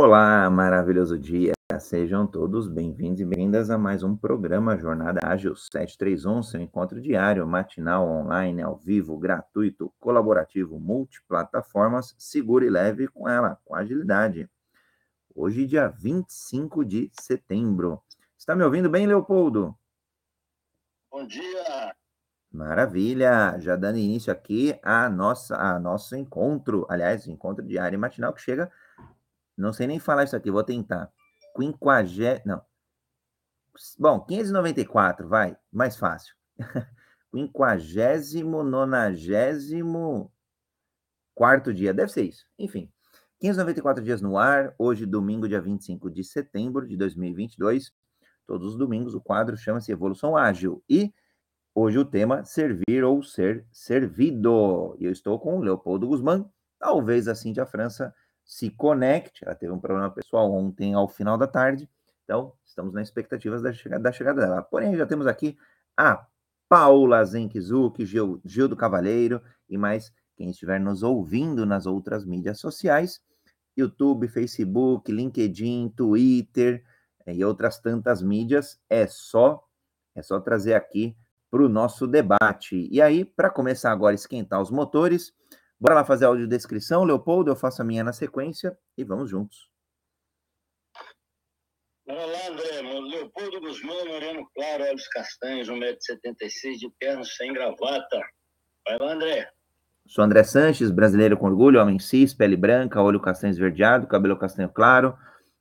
Olá, maravilhoso dia. Sejam todos bem-vindos e bem-vindas a mais um programa Jornada Ágil 731, seu encontro diário, matinal, online, ao vivo, gratuito, colaborativo, multiplataformas, seguro e leve com ela, com agilidade. Hoje, dia 25 de setembro. Está me ouvindo bem, Leopoldo? Bom dia! Maravilha! Já dando início aqui a nossa, a nosso encontro, aliás, encontro diário e matinal que chega não sei nem falar isso aqui, vou tentar. Quinquagé... Não. Bom, 594, vai, mais fácil. Quinquagésimo, nonagésimo, quarto dia, deve ser isso. Enfim, 594 dias no ar, hoje, domingo, dia 25 de setembro de 2022. Todos os domingos o quadro chama-se Evolução Ágil. E hoje o tema Servir ou Ser Servido. E eu estou com o Leopoldo Guzmán, talvez a Cíntia França se conecte. Ela teve um problema pessoal ontem ao final da tarde, então estamos na expectativa da chegada, da chegada dela. Porém, já temos aqui a Paula Zenkizuk, Gil, Gil do Cavaleiro e mais quem estiver nos ouvindo nas outras mídias sociais, YouTube, Facebook, LinkedIn, Twitter eh, e outras tantas mídias, é só é só trazer aqui para o nosso debate. E aí, para começar agora a esquentar os motores, Bora lá fazer a audiodescrição, Leopoldo, eu faço a minha na sequência e vamos juntos. Bora lá, André. Leopoldo Guzmão, moreno claro, olhos castanhos, 1,76m, de pernas sem gravata. Vai lá, André. Sou André Sanches, brasileiro com orgulho, homem cis, pele branca, olho castanho esverdeado, cabelo castanho claro,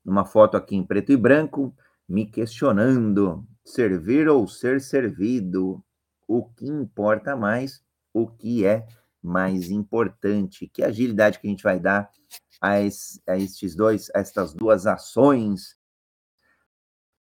numa foto aqui em preto e branco, me questionando, servir ou ser servido, o que importa mais, o que é mais importante. Que agilidade que a gente vai dar a, es, a estes dois, a estas duas ações.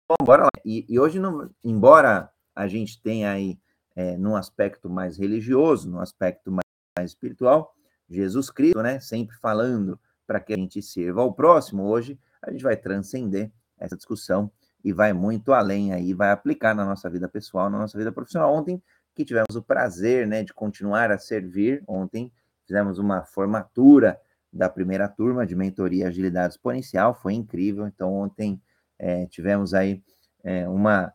Bom, bora lá. E, e hoje, não, embora a gente tenha aí, é, num aspecto mais religioso, num aspecto mais, mais espiritual, Jesus Cristo, né, sempre falando para que a gente sirva ao próximo, hoje a gente vai transcender essa discussão e vai muito além aí, vai aplicar na nossa vida pessoal, na nossa vida profissional. Ontem que tivemos o prazer né, de continuar a servir. Ontem fizemos uma formatura da primeira turma de mentoria agilidade exponencial, foi incrível. Então, ontem é, tivemos aí é, uma,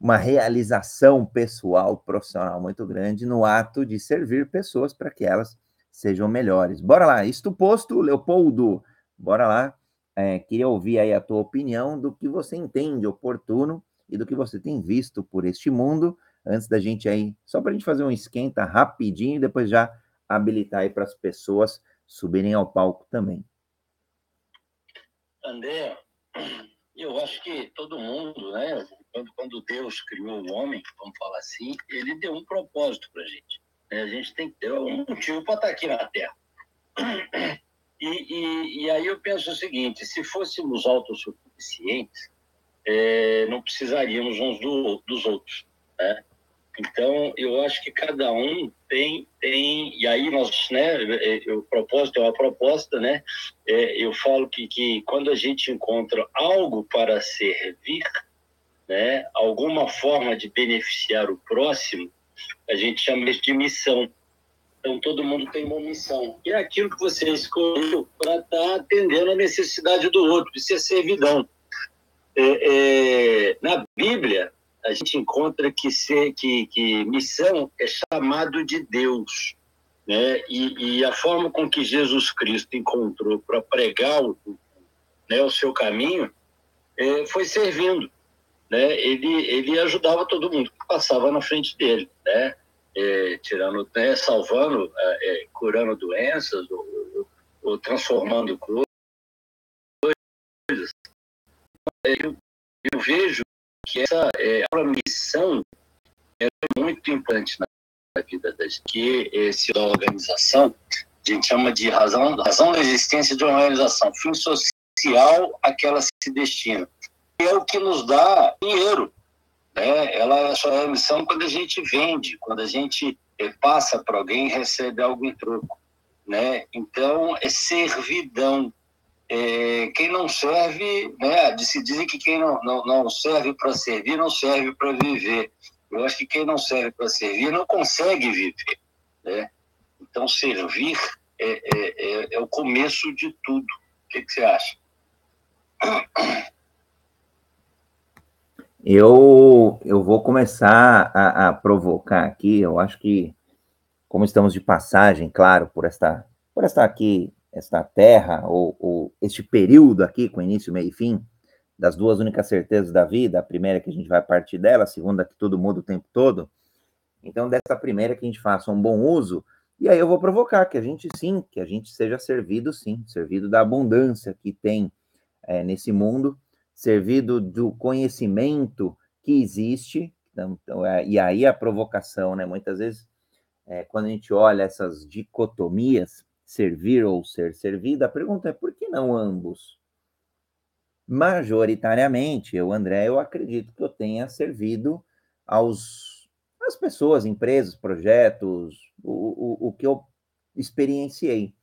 uma realização pessoal, profissional muito grande no ato de servir pessoas para que elas sejam melhores. Bora lá, isto posto, Leopoldo, bora lá. É, queria ouvir aí a tua opinião do que você entende oportuno e do que você tem visto por este mundo antes da gente aí, só para a gente fazer um esquenta rapidinho e depois já habilitar aí para as pessoas subirem ao palco também. André, eu acho que todo mundo, né, quando, quando Deus criou o homem, vamos falar assim, ele deu um propósito para a gente. Né? A gente tem que ter um motivo para estar tá aqui na Terra. E, e, e, aí eu penso o seguinte: se fôssemos autossuficientes, é, não precisaríamos uns do, dos outros. Né? Então, eu acho que cada um tem, tem e aí nós, né, é, o propósito é uma proposta, né, é, eu falo que, que quando a gente encontra algo para servir, né, alguma forma de beneficiar o próximo, a gente chama isso de missão. Então, todo mundo tem uma missão. E é aquilo que você escolheu para estar tá atendendo a necessidade do outro, isso é servidão. É, é, na Bíblia, a gente encontra que, ser, que, que missão é chamado de Deus. Né? E, e a forma com que Jesus Cristo encontrou para pregar o, né, o seu caminho é, foi servindo. Né? Ele, ele ajudava todo mundo que passava na frente dele, né? É, tirando, né, salvando, é, é curando doenças ou, ou, transformando coisas. Eu, eu vejo que essa é, a missão é muito importante na vida da gente, que esse da organização, a gente chama de razão, razão da existência de uma organização, fim social a que ela se destina. É o que nos dá dinheiro. Né? Ela só é a missão quando a gente vende, quando a gente é, passa para alguém recebe algo em troco. Né? Então, é servidão é, quem não serve, né, se dizem que quem não, não, não serve para servir, não serve para viver. Eu acho que quem não serve para servir não consegue viver. Né? Então, servir é, é, é, é o começo de tudo. O que, que você acha? Eu, eu vou começar a, a, provocar aqui. Eu acho que, como estamos de passagem, claro, por esta, por esta aqui, esta terra, ou, ou este período aqui, com início, meio e fim, das duas únicas certezas da vida, a primeira é que a gente vai partir dela, a segunda é que tudo muda o tempo todo. Então, dessa primeira que a gente faça um bom uso, e aí eu vou provocar que a gente sim, que a gente seja servido sim, servido da abundância que tem é, nesse mundo, servido do conhecimento que existe. Então, então é, e aí a provocação, né? Muitas vezes, é, quando a gente olha essas dicotomias, servir ou ser servido, a pergunta é por que não ambos? Majoritariamente, eu, André, eu acredito que eu tenha servido aos as pessoas, empresas, projetos, o, o, o que eu experienciei.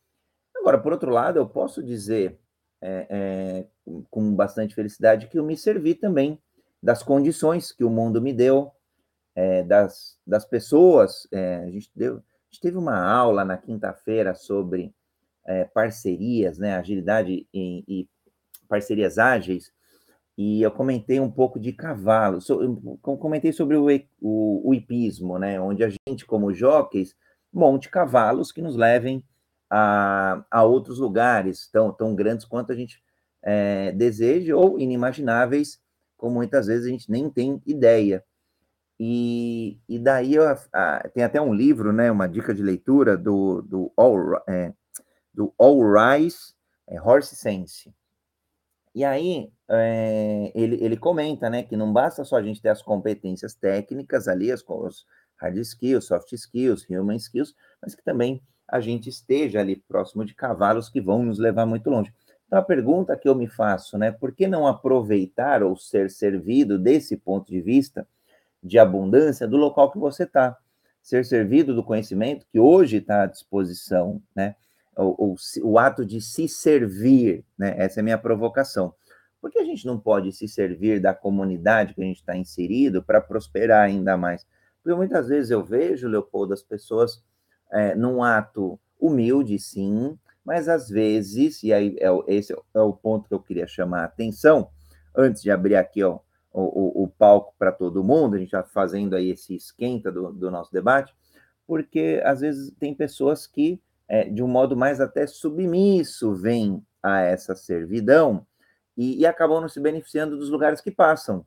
Agora, por outro lado, eu posso dizer é, é, com bastante felicidade que eu me servi também das condições que o mundo me deu, é, das, das pessoas. É, a, gente deu, gente teve uma aula na quinta-feira sobre é, parcerias, né, agilidade e, e parcerias ágeis, e eu comentei um pouco de cavalo, so, comentei sobre o, o, o, hipismo, né, onde a gente, como jockeys, monte cavalos que nos levem a, a outros lugares tão, tão grandes quanto a gente é, deseja ou inimagináveis, como muitas vezes a gente nem tem ideia. E, e daí eu, a, tem até um livro, né, uma dica de leitura do, do All, é, do All Rise é, Horse Sense, e aí é, ele, ele comenta né, que não basta só a gente ter as competências técnicas ali, as, os hard skills, soft skills, human skills, mas que também a gente esteja ali próximo de cavalos que vão nos levar muito longe. Então a pergunta que eu me faço, né, por que não aproveitar ou ser servido desse ponto de vista de abundância do local que você está? Ser servido do conhecimento que hoje está à disposição, né? o, o, o ato de se servir, né? Essa é a minha provocação. Por que a gente não pode se servir da comunidade que a gente está inserido para prosperar ainda mais? Porque muitas vezes eu vejo, Leopoldo, as pessoas é, num ato humilde, sim, mas às vezes, e aí é, esse é o ponto que eu queria chamar a atenção, antes de abrir aqui ó, o, o, o palco para todo mundo, a gente está fazendo aí esse esquenta do, do nosso debate, porque às vezes tem pessoas que é, de um modo mais até submisso, vem a essa servidão e, e acabam não se beneficiando dos lugares que passam.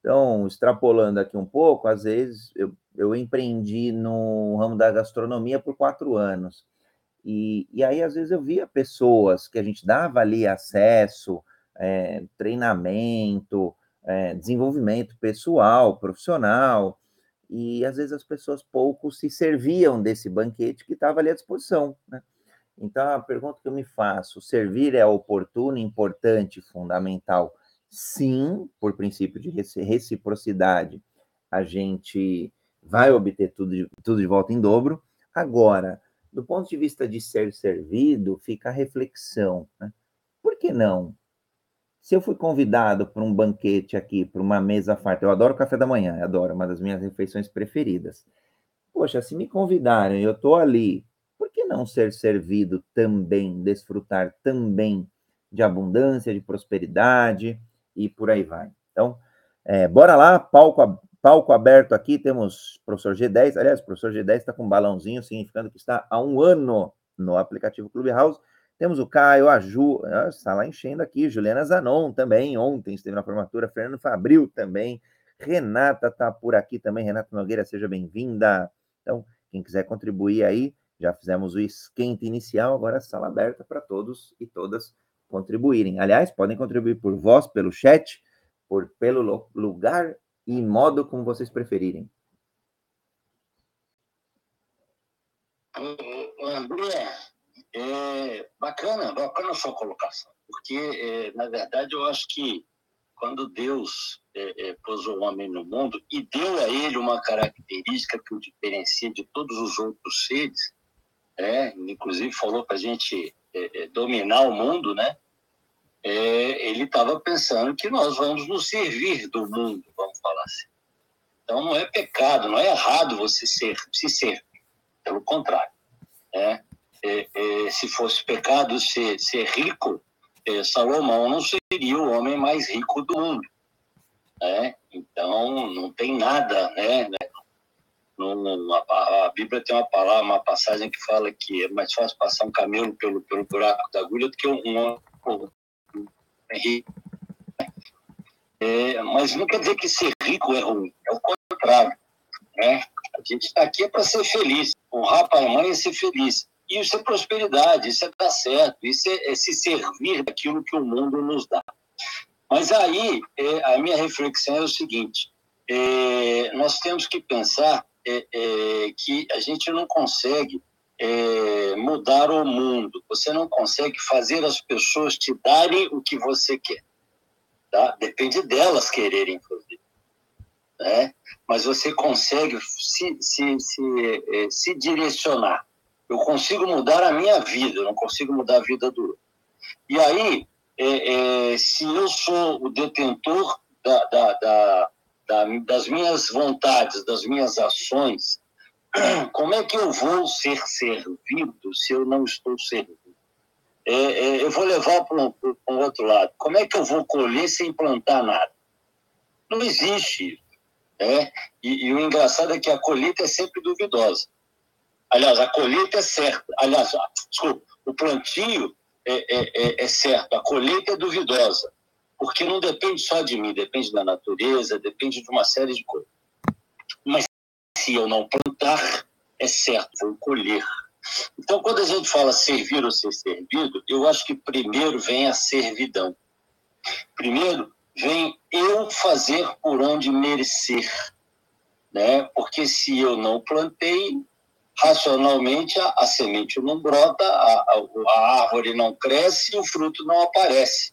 Então, extrapolando aqui um pouco, às vezes eu, eu empreendi no ramo da gastronomia por quatro anos. E, e aí, às vezes, eu via pessoas que a gente dava ali acesso, é, treinamento, é, desenvolvimento pessoal, profissional, e às vezes as pessoas pouco se serviam desse banquete que estava ali à disposição. Né? Então, a pergunta que eu me faço: servir é oportuno, importante, fundamental? Sim, por princípio de reciprocidade, a gente vai obter tudo de, tudo de volta em dobro. Agora, do ponto de vista de ser servido, fica a reflexão: né? por que não se eu fui convidado para um banquete aqui, para uma mesa farta, eu adoro café da manhã, adoro, uma das minhas refeições preferidas. Poxa, se me convidarem, eu estou ali, por que não ser servido também, desfrutar também de abundância, de prosperidade e por aí vai? Então, é, bora lá, palco, palco aberto aqui, temos professor G10, aliás, o professor G10 está com um balãozinho, significando que está há um ano no aplicativo Clubhouse, temos o Caio, a Ju, está lá enchendo aqui, Juliana Zanon também, ontem esteve na formatura, Fernando Fabril também, Renata está por aqui também, Renata Nogueira, seja bem-vinda. Então, quem quiser contribuir aí, já fizemos o esquenta inicial, agora a sala aberta para todos e todas contribuírem. Aliás, podem contribuir por voz, pelo chat, por pelo lugar e modo como vocês preferirem. André, bacana, bacana a sua colocação, porque, é, na verdade, eu acho que quando Deus é, é, pôs o homem no mundo e deu a ele uma característica que o diferencia de todos os outros seres, é, inclusive falou para a gente é, é, dominar o mundo, né? ele estava pensando que nós vamos nos servir do mundo, vamos falar assim. Então não é pecado, não é errado você ser, se servir, pelo contrário. Né? É, é, se fosse pecado ser, ser rico, é, Salomão não seria o homem mais rico do mundo. Né? Então, não tem nada, né? No, a, a, Bíblia tem uma palavra, uma passagem que fala que é mais fácil passar um camelo pelo, pelo buraco da agulha do que um, homem rico. É, mas não quer dizer que ser rico é ruim, é o contrário. Né? A gente está aqui é para ser feliz, honrar pai e mãe é ser feliz. Isso é prosperidade, isso é dar certo, isso é, é se servir daquilo que o mundo nos dá. Mas aí, é, a minha reflexão é o seguinte: é, nós temos que pensar é, é que a gente não consegue é, mudar o mundo, você não consegue fazer as pessoas te darem o que você quer. Tá? Depende delas quererem fazer. Né? Mas você consegue se, se, se, se direcionar eu consigo mudar a minha vida, não consigo mudar a vida do outro. E aí, é, é, se eu sou o detentor da, da, da, das minhas vontades, das minhas ações, como é que eu vou ser servido se eu não estou servindo? É, é eu vou levar para um, um, outro lado. Como é que eu vou colher sem plantar nada? Não existe. Né? E, e o engraçado é que a colheita é sempre duvidosa. Aliás, a colheita é certa. Aliás, desculpa, o plantio é, é, é, é certo, a colheita é duvidosa, porque não depende só de mim, depende da natureza, depende de uma série de coisas. Mas se eu não plantar, é certo, vou colher. Então, quando a gente fala servir ou ser servido, eu acho que primeiro vem a servidão. Primeiro vem eu fazer por onde merecer. Né? Porque se eu não plantei, racionalmente a, a semente não brota, a, a, árvore não cresce e o fruto não aparece.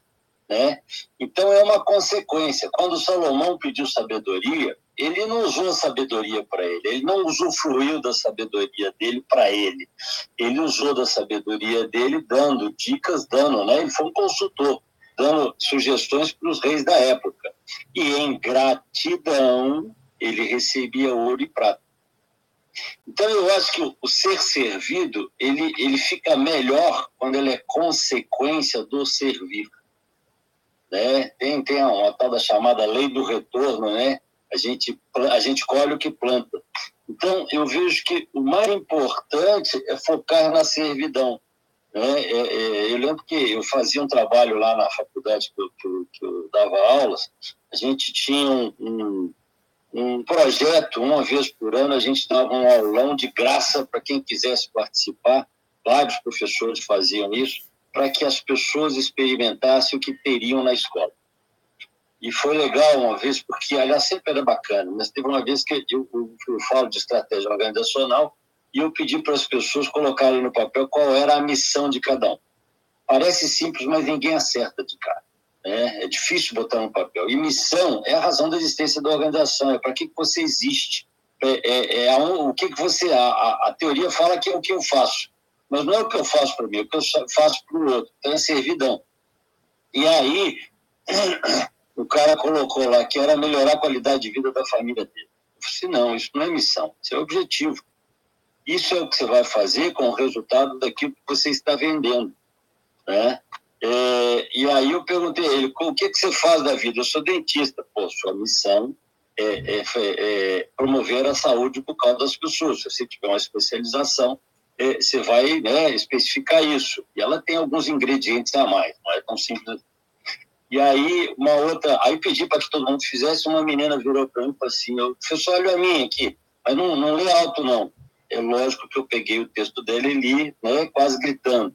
Né? Então é uma consequência. Quando Salomão pediu sabedoria, ele não usou a sabedoria para ele, ele não usufruiu da sabedoria dele para ele. Ele usou da sabedoria dele dando dicas, dando, né? Ele foi um consultor, dando sugestões para os reis da época. E em gratidão, ele recebia ouro e prata. Então eu acho que o, ser servido ele, ele fica melhor quando ele é consequência do servir. Né? Tem, tem uma tal da chamada lei do retorno, né? A gente, a gente colhe o que planta. Então, eu vejo que o mais importante é focar na servidão. Né? É, é, eu lembro que eu fazia um trabalho lá na faculdade que eu, que eu, que eu dava aulas, a gente tinha um, um um projeto, uma vez por ano, a gente dava um aulão de graça para quem quisesse participar. Vários professores faziam isso, para que as pessoas experimentassem o que teriam na escola. E foi legal uma vez, porque, aliás, sempre era bacana, mas teve uma vez que eu, eu, eu falo de estratégia organizacional e eu pedi para as pessoas colocarem no papel qual era a missão de cada um. Parece simples, mas ninguém acerta de cara. É, é difícil botar no papel. E missão é a razão da existência da organização, é para que, que você existe. É, é, é o que, que você. A, a, a, teoria fala que é o que eu faço, mas não é o que eu faço para mim, é o que eu faço para o outro. Então é servidão. E aí, o cara colocou lá que era melhorar a qualidade de vida da família dele. Eu disse, não, isso não é missão, isso é objetivo. Isso é o que você vai fazer com o resultado daquilo que você está vendendo. Né? É, e aí eu perguntei a ele, o que, que você faz da vida? Eu sou dentista. Pô, sua missão é, é, é promover a saúde bucal das pessoas. Se você tiver uma especialização, é, você vai né, especificar isso. E ela tem alguns ingredientes a mais, não é tão simples. E aí, uma outra, aí pedi para que todo mundo fizesse, uma menina virou para mim e falou assim, professor, olha a minha aqui, mas não, não lê alto não. É lógico que eu peguei o texto dele e li, né, quase gritando.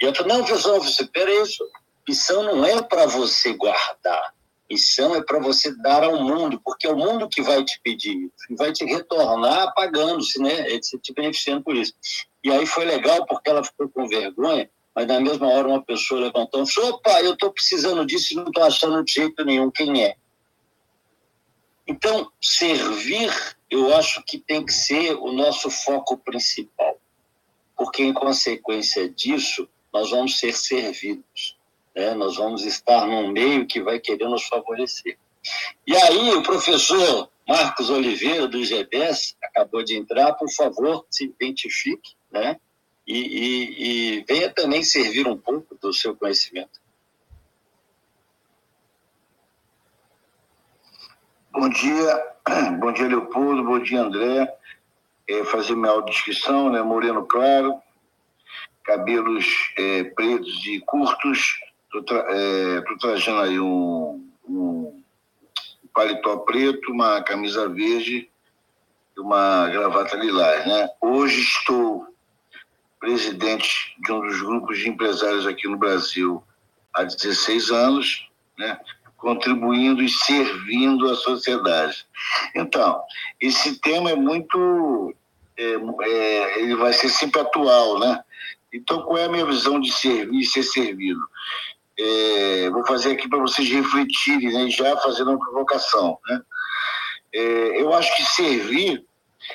E eu falei, não, professor, você, peraí, isso. Missão não é para você guardar. Missão é para você dar ao mundo, porque é o mundo que vai te pedir, vai te retornar pagando-se, né? Se te beneficiando por isso. E aí foi legal, porque ela ficou com vergonha, mas na mesma hora uma pessoa levantou e falou: opa, eu estou precisando disso e não estou achando de jeito nenhum quem é. Então, servir, eu acho que tem que ser o nosso foco principal, porque em consequência disso, nós vamos ser servidos. Né? Nós vamos estar num meio que vai querer nos favorecer. E aí, o professor Marcos Oliveira, do GBS, acabou de entrar, por favor, se identifique, né? E, e, e venha também servir um pouco do seu conhecimento. Bom dia, bom dia Leopoldo, bom dia André. É, fazer minha audiodescrição, né? Moreno claro, cabelos é, pretos e curtos, Estou tra é, trajando aí um, um paletó preto, uma camisa verde e uma gravata lilás, né? Hoje estou presidente de um dos grupos de empresários aqui no Brasil há 16 anos, né? contribuindo e servindo a sociedade. Então, esse tema é muito. É, é, ele vai ser sempre atual, né? Então, qual é a minha visão de servir e ser servido? É, vou fazer aqui para vocês refletirem, né? já fazendo uma provocação. Né? É, eu acho que servir,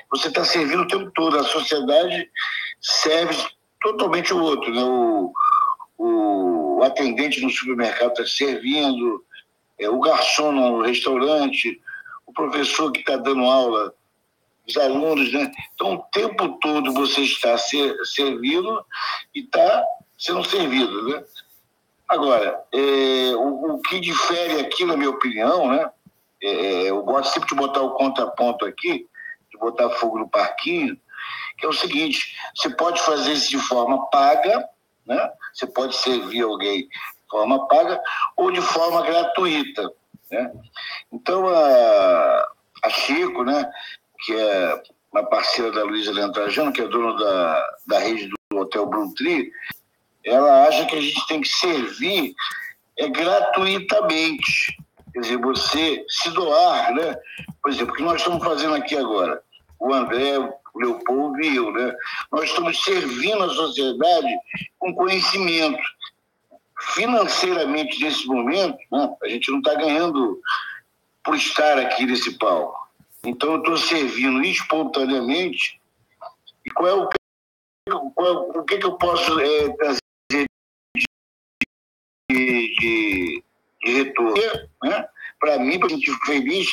você está servindo o tempo todo, a sociedade serve totalmente o outro. Né? O, o atendente no supermercado está servindo, é, o garçom no restaurante, o professor que está dando aula, os alunos, né? Então, o tempo todo você está ser, servindo e está sendo servido, né? Agora, é, o, o, que difere aqui, na minha opinião, né? É, é, eu gosto sempre de botar o contraponto aqui, de botar fogo no parquinho, que é o seguinte: você pode fazer isso de forma paga, né? Você pode servir alguém forma paga ou de forma gratuita. Né? Então, a, a Chico, né, que é uma parceira da Luísa Lentrajano, que é dona da, da rede do Hotel Bruntree, ela acha que a gente tem que servir é, gratuitamente. Quer dizer, você se doar, né? Por exemplo, o que nós estamos fazendo aqui agora? O André, o Leopoldo e eu, né? Nós estamos servindo a sociedade com conhecimento financeiramente nesse momento, né, a gente não está ganhando por estar aqui nesse palco. Então eu estou servindo espontaneamente. E qual é o, qual é, o que, que eu posso é, trazer de, de retorno? Né? Para mim, para me feliz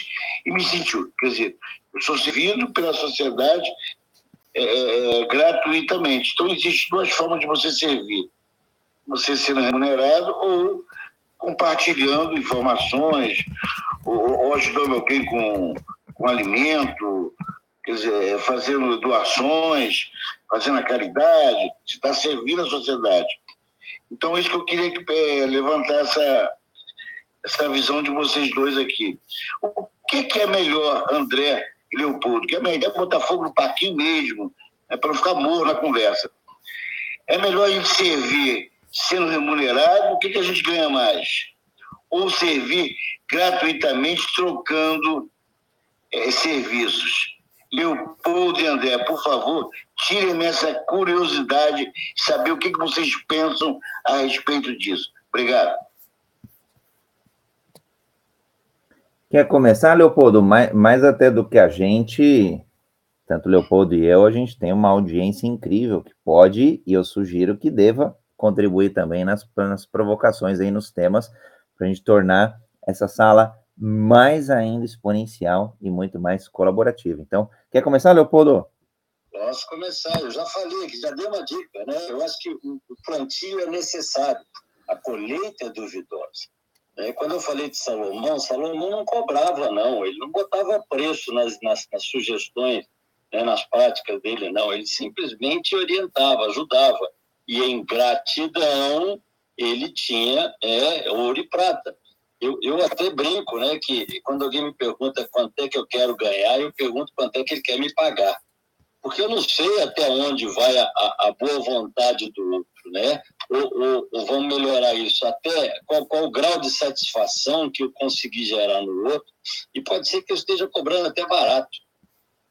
e me sentir. Quer dizer, eu sou servido pela sociedade é, é, é gratuitamente. Então, existem duas formas de você servir você sendo remunerado ou compartilhando informações, ou, ou ajudando alguém com, com alimento, quer dizer, fazendo doações, fazendo a caridade, você está servindo a sociedade. Então, isso que eu queria é, levantar essa, essa visão de vocês dois aqui. O que, que é melhor, André e Leopoldo? Que é melhor botar fogo no parquinho mesmo, né, para não ficar morro na conversa. É melhor a gente servir sendo remunerado, o que, que a gente ganha mais? Ou servir gratuitamente, trocando é, serviços. Leopoldo e André, por favor, tirem essa curiosidade de saber o que, que vocês pensam a respeito disso. Obrigado. Quer começar, Leopoldo? Mais, mais até do que a gente, tanto Leopoldo e eu, a gente tem uma audiência incrível que pode, e eu sugiro que deva contribuir também nas, nas provocações aí nos temas, para a gente tornar essa sala mais ainda exponencial e muito mais colaborativa. Então, quer começar, Leopoldo? Posso começar, eu já falei, já dei uma dica, né? Eu acho que o plantio é necessário, a colheita é duvidosa. É, quando eu falei de Salomão, Salomão não cobrava, não, ele não botava preço nas, nas, nas sugestões, né, nas práticas dele, não, ele simplesmente orientava, ajudava e em gratidão ele tinha é, ouro e prata. Eu, eu até brinco, né, que quando alguém me pergunta quanto é que eu quero ganhar, eu pergunto quanto é que ele quer me pagar. Porque eu não sei até onde vai a, a, boa vontade do outro, né? Ou, ou, ou, vamos melhorar isso, até qual, qual o grau de satisfação que eu consegui gerar no outro, e pode ser que eu esteja cobrando até barato.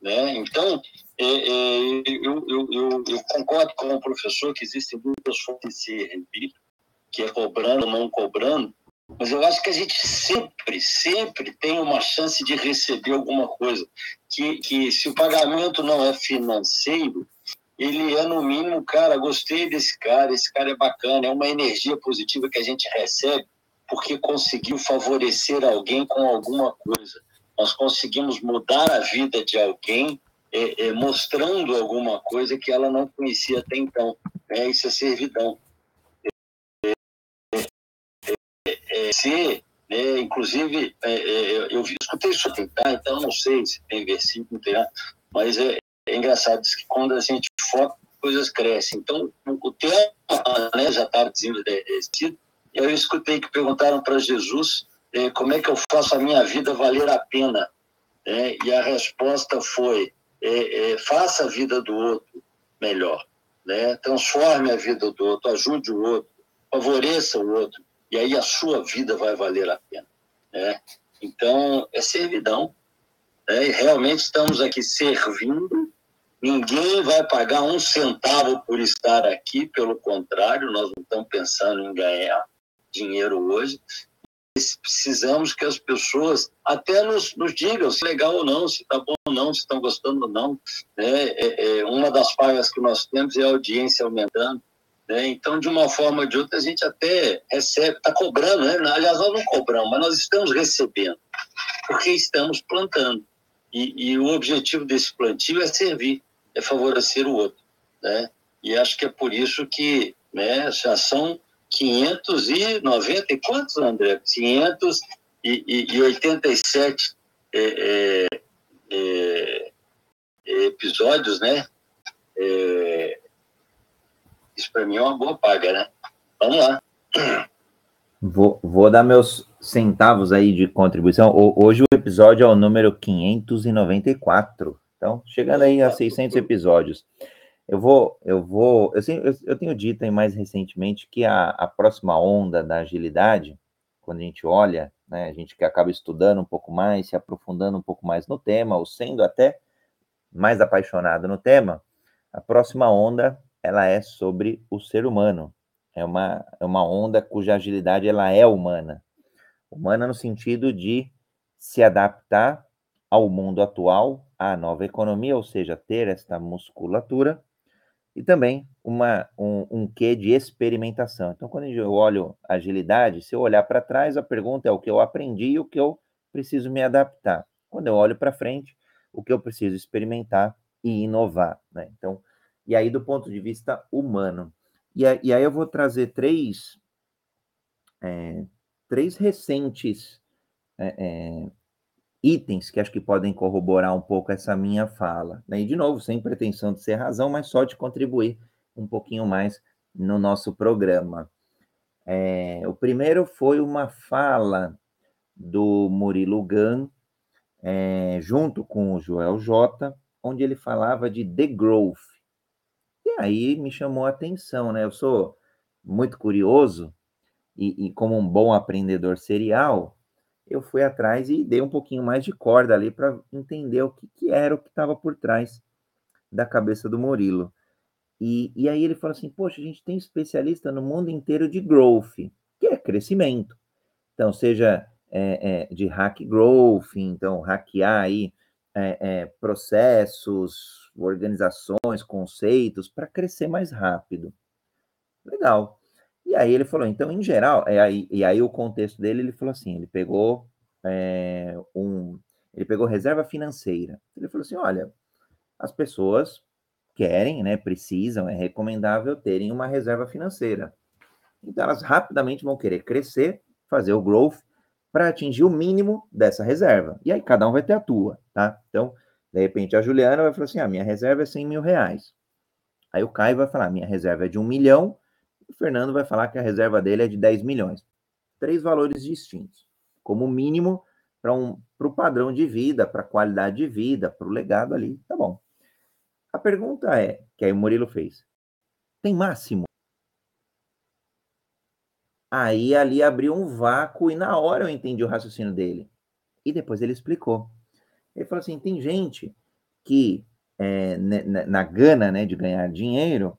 Né? Então, é, é, eu, eu, eu, eu, concordo com o professor que existem duas formas de servir, que é cobrando ou não cobrando, mas eu acho que a gente sempre, sempre tem uma chance de receber alguma coisa. Que, que se o pagamento não é financeiro, ele é no mínimo, cara, gostei desse cara, esse cara é bacana, é uma energia positiva que a gente recebe porque conseguiu favorecer alguém com alguma coisa. Nós conseguimos mudar a vida de alguém é, é, mostrando alguma coisa que ela não conhecia até então. Né? Isso é servidão. É, é, é, é ser É, inclusive, é, é, eu escutei isso aqui, tá? então não sei se tem versículo, tem nada, mas é, é engraçado, diz que quando a gente foca, coisas crescem. Então, o tema né, já estava desenvolvido, eu escutei que perguntaram para Jesus é, como é que eu faço a minha vida valer a pena. É, e a resposta foi, é, é, faça a vida do outro melhor, né? transforme a vida do outro, ajude o outro, favoreça o outro, e aí a sua vida vai valer a pena. Né? Então, é servidão. Né? E realmente estamos aqui servindo, ninguém vai pagar um centavo por estar aqui, pelo contrário, nós não estamos pensando em ganhar dinheiro hoje, precisamos que as pessoas até nos, nos digam se é legal ou não, se está bom ou não, se estão gostando ou não. Né? É, é, uma das falhas que nós temos é a audiência aumentando. Né? Então, de uma forma ou de outra, a gente até recebe, está cobrando, né? aliás, nós não cobramos, mas nós estamos recebendo, porque estamos plantando. E, e o objetivo desse plantio é servir, é favorecer o outro. Né? E acho que é por isso que né, já são 590 e quantos, André? 587 é, é, é, episódios, né? É, isso para mim é uma boa paga, né? Vamos lá. Vou, vou dar meus centavos aí de contribuição. Hoje o episódio é o número 594. Então, chegando aí a 600 episódios. Eu vou, eu vou, eu, eu tenho dito aí mais recentemente que a, a próxima onda da agilidade, quando a gente olha, né, a gente que acaba estudando um pouco mais, se aprofundando um pouco mais no tema, ou sendo até mais apaixonado no tema, a próxima onda, ela é sobre o ser humano. É uma, é uma onda cuja agilidade, ela é humana. Humana no sentido de se adaptar ao mundo atual, à nova economia, ou seja, ter esta musculatura e também uma, um, um quê de experimentação. Então, quando eu olho agilidade, se eu olhar para trás, a pergunta é o que eu aprendi e o que eu preciso me adaptar. Quando eu olho para frente, o que eu preciso experimentar e inovar. Né? Então, e aí, do ponto de vista humano. E, e aí eu vou trazer três, é, três recentes é, é, itens que acho que podem corroborar um pouco essa minha fala. Né? E, de novo, sem pretensão de ser razão, mas só de contribuir um pouquinho mais no nosso programa. É, o primeiro foi uma fala do Murilo Gun, é, junto com o Joel J, onde ele falava de The Growth. Aí me chamou a atenção, né? Eu sou muito curioso e, e como um bom aprendedor serial, eu fui atrás e dei um pouquinho mais de corda ali para entender o que, que, era o que estava por trás da cabeça do Murilo. E, e aí ele falou assim: Poxa, a gente tem especialista no mundo inteiro de growth, que é crescimento. Então, seja é, é, de hack growth, então, hackear aí é, é processos, organizações, conceitos para crescer mais rápido. Legal. E aí ele falou, então, em geral, é aí, e aí o contexto dele, ele falou assim, ele pegou é, um, ele pegou reserva financeira. Ele falou assim, olha, as pessoas querem, né, precisam, é recomendável terem uma reserva financeira. Então elas rapidamente vão querer crescer, fazer o growth para atingir o mínimo dessa reserva. E aí cada um vai ter a tua, tá? Então, de repente a Juliana vai falar assim, a ah, minha reserva é 100 mil reais. Aí o Caio vai falar, minha reserva é de um milhão, o Fernando vai falar que a reserva dele é de 10 milhões. Três valores distintos, como mínimo para um, o padrão de vida, para a qualidade de vida, para o legado ali. Tá bom. A pergunta é, que aí o Murilo fez, tem máximo? Aí ali abriu um vácuo e na hora eu entendi o raciocínio dele. E depois ele explicou. Ele falou assim: tem gente que é, na, na gana né, de ganhar dinheiro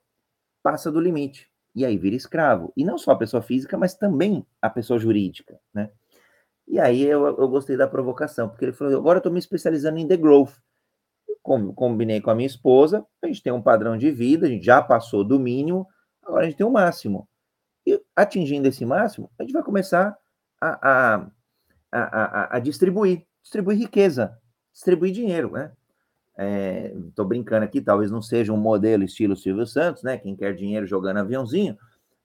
passa do limite e aí vira escravo. E não só a pessoa física, mas também a pessoa jurídica, né? E aí eu, eu gostei da provocação, porque ele falou, agora eu estou me especializando em The Growth. combinei com a minha esposa, a gente tem um padrão de vida, a gente já passou do mínimo, agora a gente tem um máximo. E atingindo esse máximo, a gente vai começar a, a, a, a, a distribuir, distribuir riqueza, distribuir dinheiro, né? Estou é, brincando aqui, talvez não seja um modelo estilo Silvio Santos, né? Quem quer dinheiro jogando aviãozinho.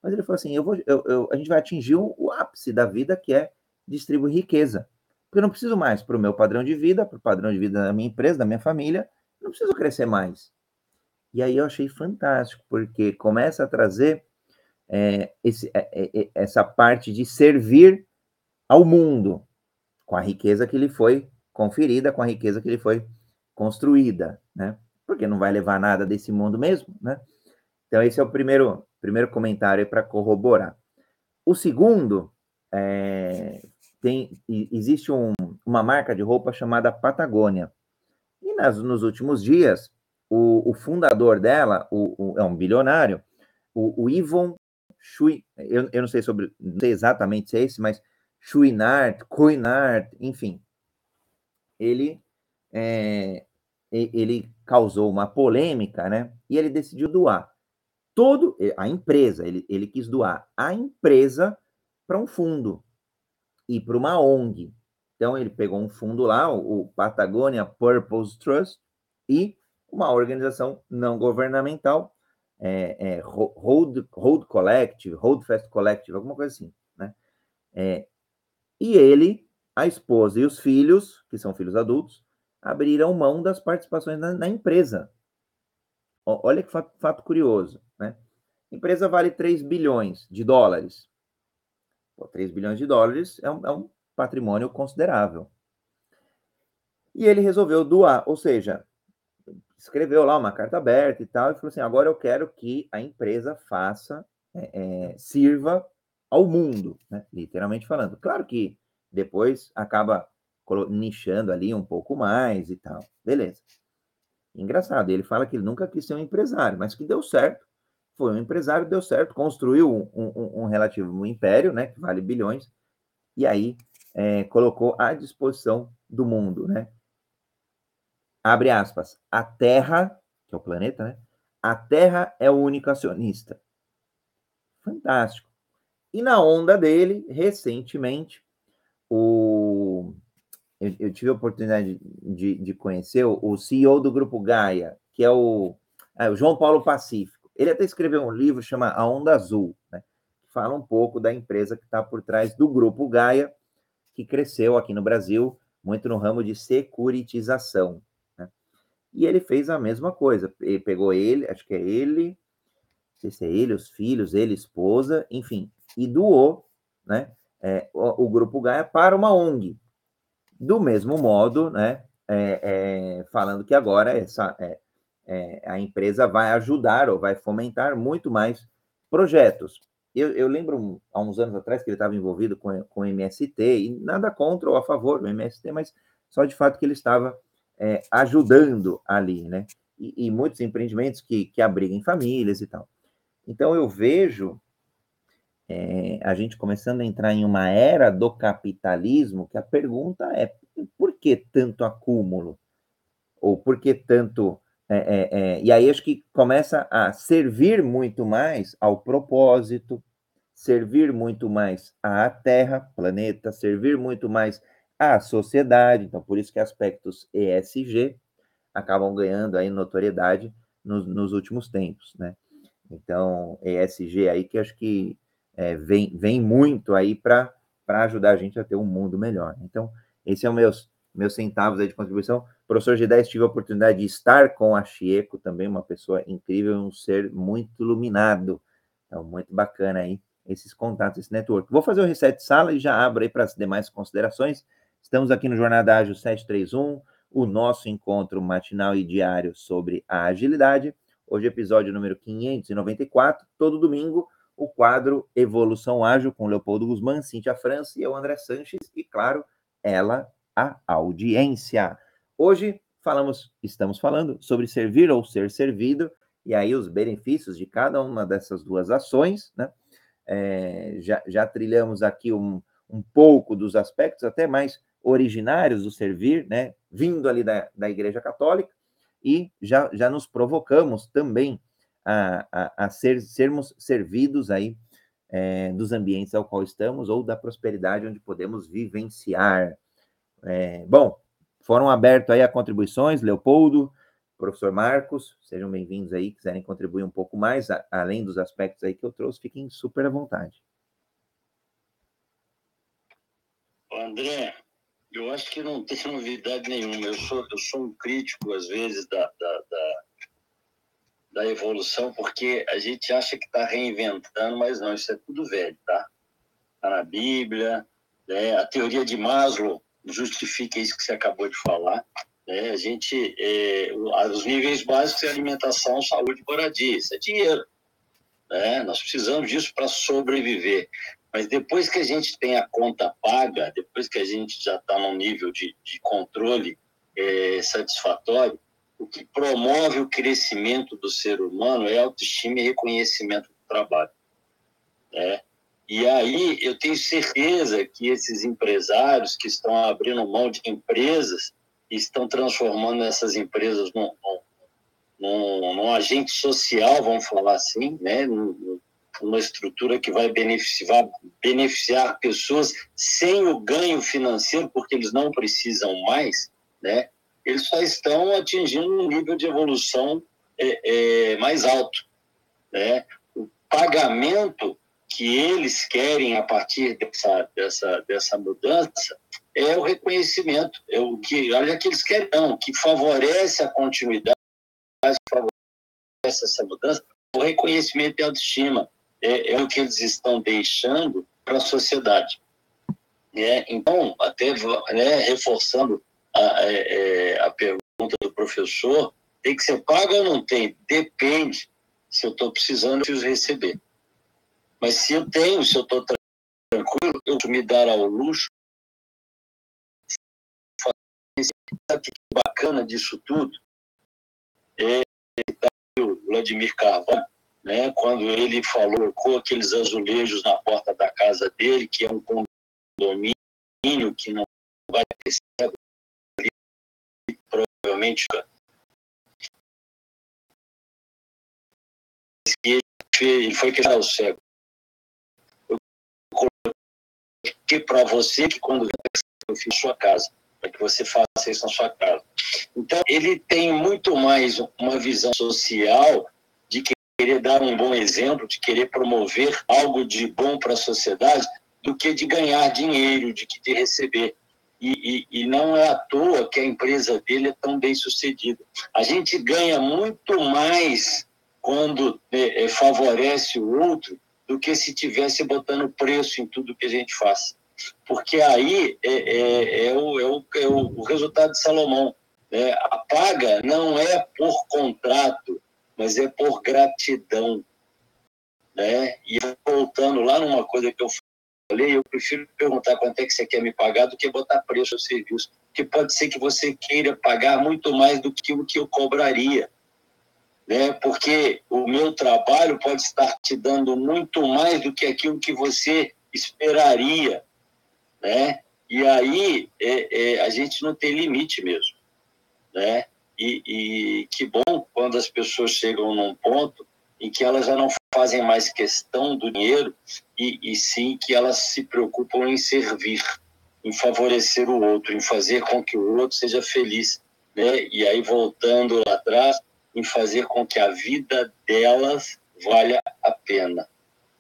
Mas ele falou assim: eu vou, eu, eu, a gente vai atingir o, o, ápice da vida, que é distribui riqueza. Porque eu não preciso mais para o meu padrão de vida, para o padrão de vida da minha empresa, da minha família, não preciso crescer mais. E aí eu achei fantástico, porque começa a trazer é, esse, é, é, essa parte de servir ao mundo, com a riqueza que lhe foi conferida, com a riqueza que lhe foi construída, né? Porque não vai levar nada desse mundo mesmo, né? Então, esse é o primeiro, primeiro comentário para corroborar. O segundo, é, tem, existe um, uma marca de roupa chamada Patagônia. E nas, nos últimos dias, o, o fundador dela, o, o, é um bilionário, o, Yvon Chui, eu, eu não sei sobre, não sei exatamente se é esse, mas Chouinard, Coinard, enfim, ele é, ele causou uma polêmica, né? E ele decidiu doar todo a empresa, ele, ele quis doar a empresa para um fundo e para uma ONG. Então ele pegou um fundo lá, o, o Patagonia Purpose Trust, e uma organização não governamental, é, é, Collective, Road Fest Collective, alguma coisa assim, né? É, e ele, a esposa e os filhos, que são filhos adultos, abriram mão das participações na, na empresa. Olha que fato, fato, curioso, né? A empresa vale 3 bilhões de dólares. Pô, 3 bilhões de dólares é um, é um patrimônio considerável. E ele resolveu doar, ou seja, escreveu lá uma carta aberta e tal, e falou assim: agora eu quero que a empresa faça, é, é, sirva ao mundo, né? literalmente falando. Claro que depois acaba nichando ali um pouco mais e tal. Beleza. Engraçado, ele fala que ele nunca quis ser um empresário, mas que deu certo. Foi um empresário, deu certo, construiu um, um, um relativo um império, né, que vale bilhões, e aí é, colocou à disposição do mundo, né? Abre aspas. A Terra, que é o planeta, né? A Terra é o único acionista. Fantástico. E na onda dele, recentemente, o eu, eu tive a oportunidade de, de conhecer o, o, CEO do Grupo Gaia, que é o, é o, João Paulo Pacífico. Ele até escreveu um livro chamado A Onda Azul, né, que fala um pouco da empresa que está por trás do Grupo Gaia, que cresceu aqui no Brasil muito no ramo de securitização. Né? E ele fez a mesma coisa. Ele pegou ele, acho que é ele, não sei se é ele, os filhos, ele, esposa, enfim, e doou né, é, o, o Grupo Gaia para uma ONG, do mesmo modo, né, é, é, falando que agora essa, é, é, a empresa vai ajudar ou vai fomentar muito mais projetos. Eu, eu lembro há uns anos atrás que ele estava envolvido com, com o MST, e nada contra ou a favor do MST, mas só de fato que ele estava é, ajudando ali, né? E, e, muitos empreendimentos que, que abriguem famílias e tal. Então eu vejo é, a gente começando a entrar em uma era do capitalismo, que a pergunta é por que tanto acúmulo? Ou por que tanto. É, é, é, e aí acho que começa a servir muito mais ao propósito, servir muito mais à Terra, planeta, servir muito mais à sociedade. Então, por isso que aspectos ESG acabam ganhando aí notoriedade nos, nos últimos tempos, né? Então, ESG aí que acho que é, vem, vem muito aí para ajudar a gente a ter um mundo melhor. Então, esse é o meus, meus centavos aí de contribuição. Professor G10, tive a oportunidade de estar com a Chieco, também uma pessoa incrível, um ser muito iluminado. Então, muito bacana aí esses contatos, esse network. Vou fazer o reset de sala e já abro aí para as demais considerações. Estamos aqui no Jornada Ágil 731, o nosso encontro matinal e diário sobre a agilidade. Hoje, episódio número 594, todo domingo, o quadro Evolução Ágil com Leopoldo Guzmán, Cíntia França e eu, André Sanches, e claro, ela, a audiência. Hoje falamos, estamos falando sobre servir ou ser servido, e aí os benefícios de cada uma dessas duas ações, né? É, já, já trilhamos aqui um, um pouco dos aspectos até mais originários do servir, né? Vindo ali da, da Igreja Católica, e já, já nos provocamos também a, a, ser, sermos servidos aí é, dos ambientes ao qual estamos ou da prosperidade onde podemos vivenciar. É, bom, foram abertos aí a contribuições, Leopoldo, professor Marcos, sejam bem-vindos aí, quiserem contribuir um pouco mais, a, além dos aspectos aí que eu trouxe, fiquem super à vontade. André, eu acho que não tem novidade nenhuma. Eu sou, eu sou um crítico, às vezes, da, da, da, da evolução, porque a gente acha que está reinventando, mas não, isso é tudo velho, tá? Está na Bíblia, né? a teoria de Maslow justifica isso que você acabou de falar. Né? A gente, é, os níveis básicos é alimentação, saúde moradia, isso é dinheiro. Né? Nós precisamos disso para sobreviver. Mas depois que a gente tem a conta paga, depois que a gente já está num nível de, de controle é, satisfatório, o que promove o crescimento do ser humano é autoestima e reconhecimento do trabalho. Né? E aí eu tenho certeza que esses empresários que estão abrindo mão de empresas estão transformando essas empresas num, num, num agente social, vamos falar assim, né? Uma estrutura que vai beneficiar, beneficiar pessoas sem o ganho financeiro, porque eles não precisam mais, né? Eles só estão atingindo um nível de evolução é, é, mais alto. Né? O pagamento que eles querem a partir dessa, dessa, dessa mudança é o reconhecimento, é o que, olha que eles querem, não, que favorece a continuidade, favorece essa mudança, o reconhecimento e a autoestima é, é o que eles estão deixando para a sociedade. É, então, até né, reforçando a, é, é, a pergunta do professor, tem que ser pago ou não tem? Depende. Se eu estou precisando, eu preciso receber. Mas se eu tenho, se eu estou tranquilo, eu me dar ao luxo. Sabe que bacana disso tudo? É o Vladimir Carvalho, né, quando ele falou, com aqueles azulejos na porta da casa dele, que é um condomínio que não vai ter cego, provavelmente ele foi questionar o cego. Eu coloquei para você que quando eu fiz sua casa, para que você faça isso na sua casa. Então, ele tem muito mais uma visão social de que querer dar um bom exemplo, de querer promover algo de bom para a sociedade, do que de ganhar dinheiro, de que de receber. E, e, e, não é à toa que a empresa dele é tão bem sucedida. A gente ganha muito mais quando é, é, favorece o outro do que se tivesse botando preço em tudo que a gente faz. Porque aí é, é, é o, é o, é o resultado de Salomão. Né? A paga não é por contrato, mas é por gratidão. Né? E voltando lá numa coisa que eu falei, eu prefiro perguntar quanto é que você quer me pagar do que botar preço ao serviço. Porque pode ser que você queira pagar muito mais do que o que eu cobraria. Né? Porque o meu trabalho pode estar te dando muito mais do que aquilo que você esperaria. Né? E aí é, é, a gente não tem limite mesmo. Né? E, e que bom quando as pessoas chegam num ponto em que elas já não fazem mais questão do dinheiro e, e sim que elas se preocupam em servir, em favorecer o outro, em fazer com que o outro seja feliz. Né? E aí, voltando lá atrás, em fazer com que a vida delas valha a pena.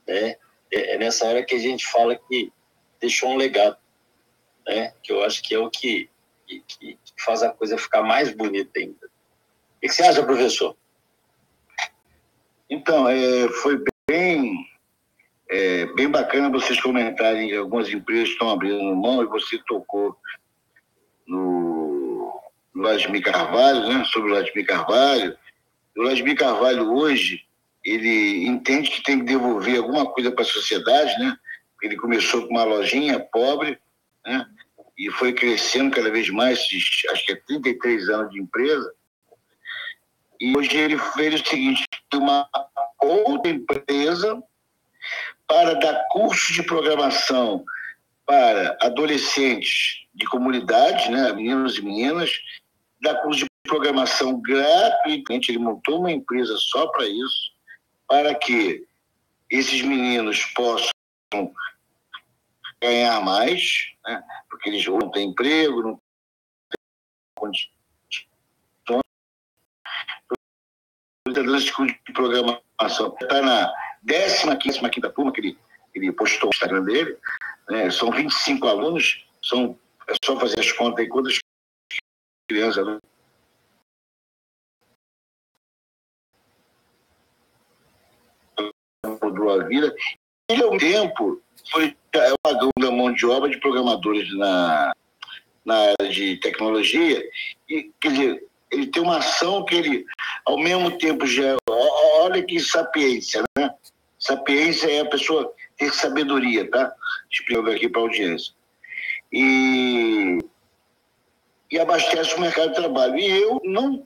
Né? É, é nessa hora que a gente fala que deixou um legado, né? que eu acho que é o que que, que faz a coisa ficar mais bonita ainda. O que você acha, professor? Então, é, foi bem, é, bem bacana vocês comentarem algumas empresas estão abrindo mão e você tocou no, no Vladimir Carvalho, né, sobre o Vladimir Carvalho. O Vladimir Carvalho hoje, ele entende que tem que devolver alguma coisa para a sociedade, né? Ele começou com uma lojinha pobre, né? e foi crescendo cada vez mais, acho que é 33 anos de empresa. E hoje ele fez o seguinte: uma outra empresa para dar curso de programação para adolescentes de comunidade, né, meninos e meninas, dar curso de programação gratuitamente. Ele montou uma empresa só para isso, para que esses meninos possam ganhar mais, né? porque eles não têm emprego, não têm condições. De programação está na 15 quinta turma que ele, ele postou no Instagram dele, né? são 25 alunos, São, é só fazer as contas aí, quantas crianças, né? Mudou a vida. E, ao tempo, foi é o da mão de obra de programadores na, na área de tecnologia. E, quer dizer, ele tem uma ação que ele, ao mesmo tempo, já. Olha que sapiência, né? Sapiência é a pessoa ter sabedoria, tá? Explicando aqui para a audiência. E, e abastece o mercado de trabalho. E eu não.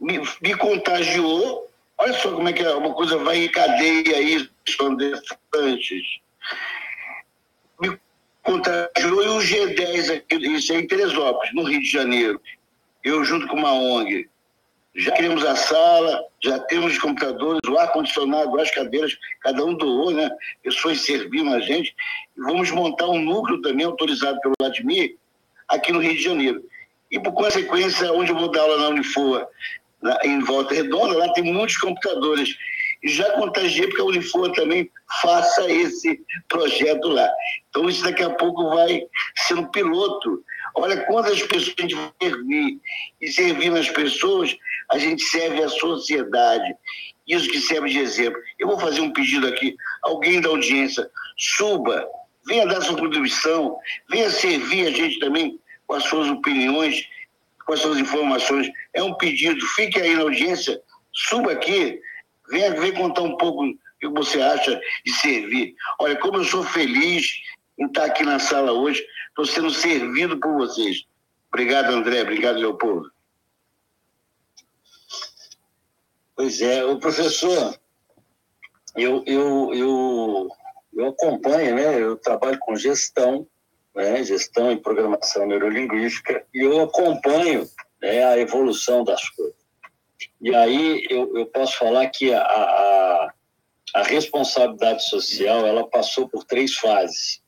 Me, me contagiou. Olha só como é que é, uma coisa vai em cadeia isso, antes. Me contagiou e o G10 aqui, isso é em Teresópolis, no Rio de Janeiro. Eu, junto com uma ONG, já criamos a sala, já temos os computadores, o ar-condicionado, as cadeiras, cada um doou, né? Pessoas servindo a gente. E vamos montar um núcleo também autorizado pelo Vladimir aqui no Rio de Janeiro. E, por consequência, onde eu vou dar aula na Unifor, na, em Volta Redonda, lá tem muitos computadores. E já contagiei porque a Unifor também faça esse projeto lá. Então, isso daqui a pouco vai ser um piloto Olha quantas pessoas a gente vai servir. E servindo as pessoas, a gente serve a sociedade. Isso que serve de exemplo. Eu vou fazer um pedido aqui. Alguém da audiência, suba, venha dar sua contribuição, venha servir a gente também com as suas opiniões, com as suas informações. É um pedido. Fique aí na audiência, suba aqui, venha, venha contar um pouco o que você acha de servir. Olha, como eu sou feliz em estar aqui na sala hoje. Estou sendo servido por vocês. Obrigado, André. Obrigado, Leopoldo. Pois é, o professor, eu, eu, eu, eu acompanho, né? Eu trabalho com gestão, né? Gestão e programação neurolinguística, e eu acompanho né, a evolução das coisas. E aí eu, eu posso falar que a, a, a responsabilidade social ela passou por três fases.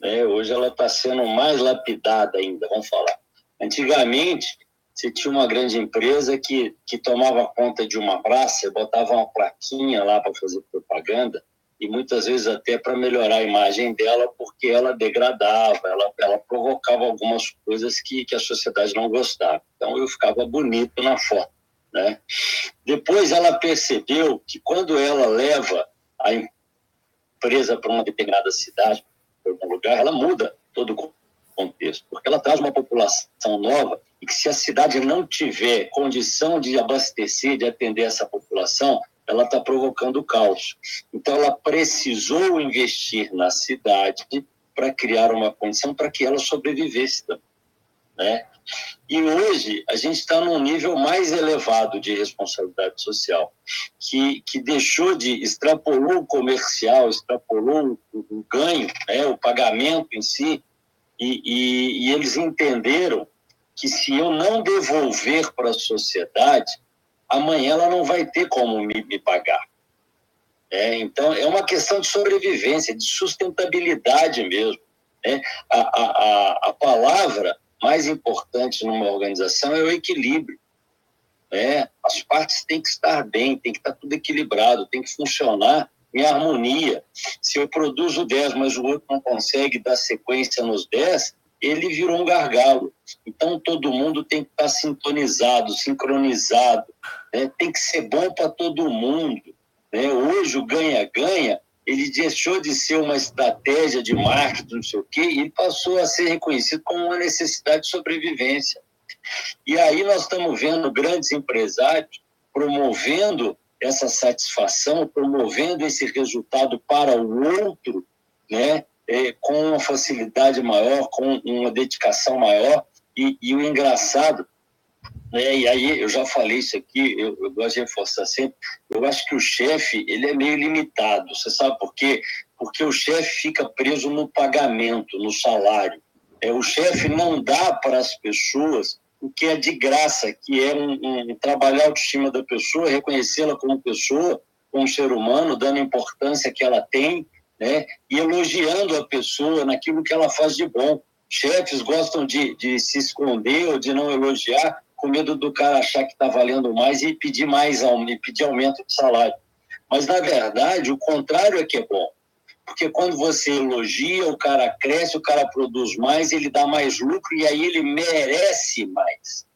Né? Hoje ela está sendo mais lapidada ainda, vamos falar. Antigamente, você tinha uma grande empresa que, que tomava conta de uma praça, botava uma plaquinha lá para fazer propaganda, e muitas vezes até para melhorar a imagem dela, porque ela degradava, ela, ela provocava algumas coisas que, que a sociedade não gostava. Então eu ficava bonito na foto. Né? Depois ela percebeu que quando ela leva a empresa para uma determinada cidade, algum lugar, ela muda todo o contexto, porque ela traz uma população nova e que se a cidade não tiver condição de abastecer, de atender essa população, ela está provocando caos. Então, ela precisou investir na cidade para criar uma condição para que ela sobrevivesse também. Né? E hoje a gente está num nível mais elevado de responsabilidade social, que, que deixou de extrapolou o comercial, extrapolou o, o ganho, né, o pagamento em si, e, e, e eles entenderam que se eu não devolver para a sociedade, amanhã ela não vai ter como me, me pagar. É, então, é uma questão de sobrevivência, de sustentabilidade mesmo. Né? A, a, a, a palavra mais importante numa organização é o equilíbrio. Né? As partes têm que estar bem, tem que estar tudo equilibrado, tem que funcionar em harmonia. Se eu produzo 10, mas o outro não consegue dar sequência nos 10, ele virou um gargalo. Então todo mundo tem que estar sintonizado, sincronizado, né? tem que ser bom para todo mundo. Né? Hoje o ganha-ganha ele deixou de ser uma estratégia de marketing, não sei o quê, e passou a ser reconhecido como uma necessidade de sobrevivência. E aí nós estamos vendo grandes empresários promovendo essa satisfação, promovendo esse resultado para o outro, né, é, com uma facilidade maior, com uma dedicação maior. E, e o engraçado né? E aí, eu já falei isso aqui, eu, eu gosto de reforçar sempre, eu acho que o chefe, ele é meio limitado, você sabe por quê? Porque o chefe fica preso no pagamento, no salário. É, o chefe não dá para as pessoas o que é de graça, que é um, um trabalhar a autoestima da pessoa, reconhecê-la como pessoa, como ser humano, dando a importância que ela tem, né? e elogiando a pessoa naquilo que ela faz de bom. Chefes gostam de, de se esconder ou de não elogiar, com medo do cara achar que está valendo mais e pedir mais e pedir aumento de salário. Mas, na verdade, o contrário é que é bom. Porque quando você elogia, o cara cresce, o cara produz mais, ele dá mais lucro e aí ele merece mais.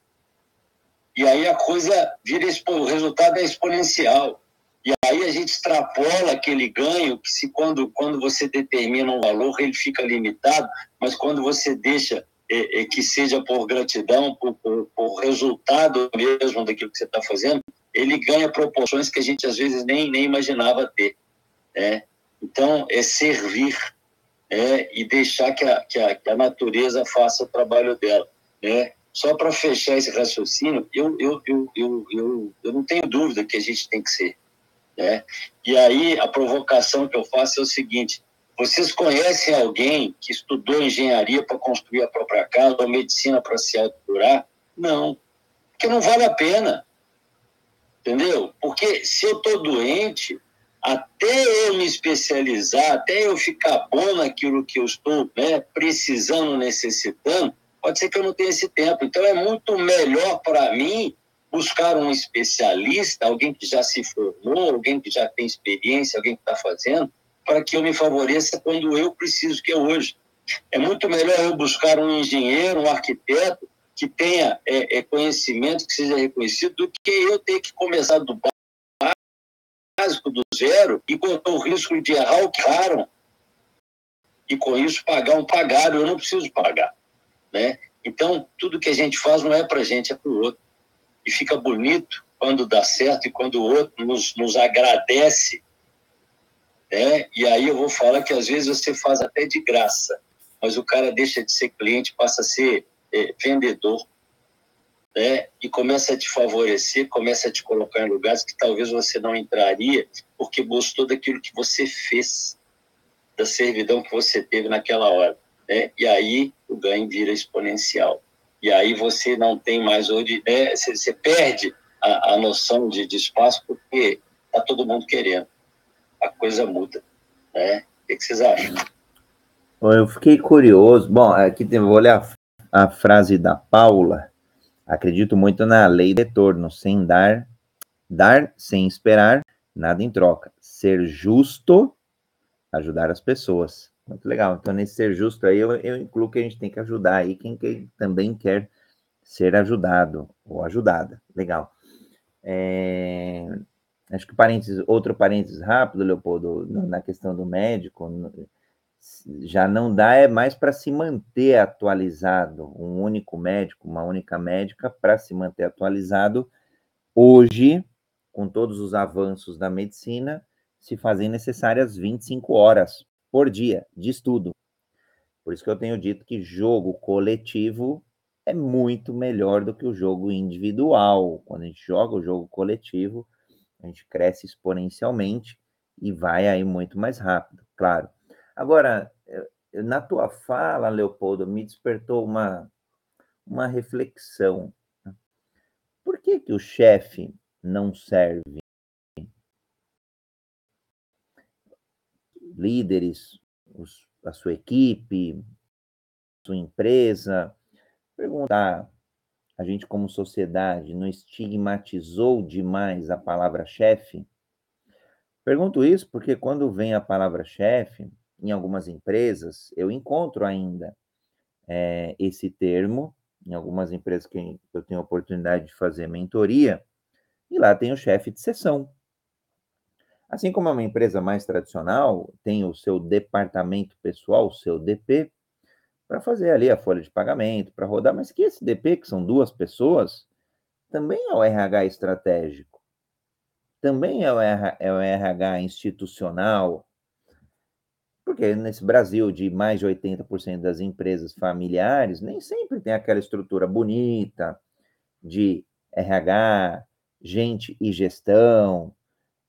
E aí a coisa vira, o resultado é exponencial. E aí a gente extrapola aquele ganho, que se quando, quando você determina um valor, ele fica limitado, mas quando você deixa que seja por gratidão, por, por, por, resultado mesmo daquilo que você está fazendo, ele ganha proporções que a gente às vezes nem, nem imaginava ter. Né? Então, é servir é, e deixar que a, que, a, que a natureza faça o trabalho dela. Né? Só para fechar esse raciocínio, eu, eu, eu, eu, eu, eu não tenho dúvida que a gente tem que ser. Né? E aí, a provocação que eu faço é o seguinte: vocês conhecem alguém que estudou engenharia para construir a própria casa ou medicina para se autocurar? Não, porque não vale a pena. Entendeu? Porque se eu estou doente, até eu me especializar, até eu ficar bom naquilo que eu estou né, precisando, necessitando, pode ser que eu não tenha esse tempo. Então é muito melhor para mim buscar um especialista, alguém que já se formou, alguém que já tem experiência, alguém que está fazendo, para que eu me favoreça quando eu preciso, que é hoje. É muito melhor eu buscar um engenheiro, um arquiteto que tenha é, é, conhecimento, que seja reconhecido, do que eu ter que começar do básico, do zero, e correr o risco de errar o que. E com isso pagar um pagado, eu não preciso pagar. Né? Então, tudo que a gente faz não é para a gente, é para o outro. E fica bonito quando dá certo e quando o outro nos, nos agradece. Né? E aí eu vou falar que às vezes você faz até de graça, mas o cara deixa de ser cliente, passa a ser é, vendedor. Né? E começa a te favorecer, começa a te colocar em lugares que talvez você não entraria, porque gostou daquilo que você fez, da servidão que você teve naquela hora. Né? E aí o ganho vira exponencial. E aí você não tem mais onde. Né? Você, perde a, a noção de, de espaço porque está todo mundo querendo. A coisa muda. Né? O que, que vocês acham? Eu fiquei curioso. Bom, aqui tem, vou olhar a frase da Paula. Acredito muito na lei de retorno, sem dar, dar sem esperar nada em troca. Ser justo, ajudar as pessoas. Muito legal. Então, nesse ser justo aí, eu, eu incluo que a gente tem que ajudar aí quem, quem também quer ser ajudado ou ajudada. Legal. É, acho que parênteses, outro parênteses rápido, Leopoldo, na questão do médico, já não dá é mais para se manter atualizado, um único médico, uma única médica para se manter atualizado. Hoje, com todos os avanços da medicina, se fazem necessárias 25 horas por dia de estudo. Por isso que eu tenho dito que jogo coletivo é muito melhor do que o jogo individual. Quando a gente joga o jogo coletivo, a gente cresce exponencialmente e vai aí muito mais rápido, claro. Agora, na tua fala, Leopoldo, me despertou uma, uma reflexão. Né? Por que, que o chefe não serve? líderes, os, a sua equipe, sua empresa, perguntar, a gente como sociedade não estigmatizou demais a palavra chefe? Pergunto isso porque quando vem a palavra chefe, em algumas empresas, eu encontro ainda é, esse termo, em algumas empresas que eu tenho a oportunidade de fazer mentoria, e lá tem o chefe de sessão. Assim como é uma empresa mais tradicional, tem o seu departamento pessoal, o seu DP, para fazer ali a folha de pagamento, para rodar, mas que esse DP, que são duas pessoas, também é o RH estratégico, também é o, RH, é o RH institucional, porque nesse Brasil de mais de 80% das empresas familiares, nem sempre tem aquela estrutura bonita de RH, gente e gestão,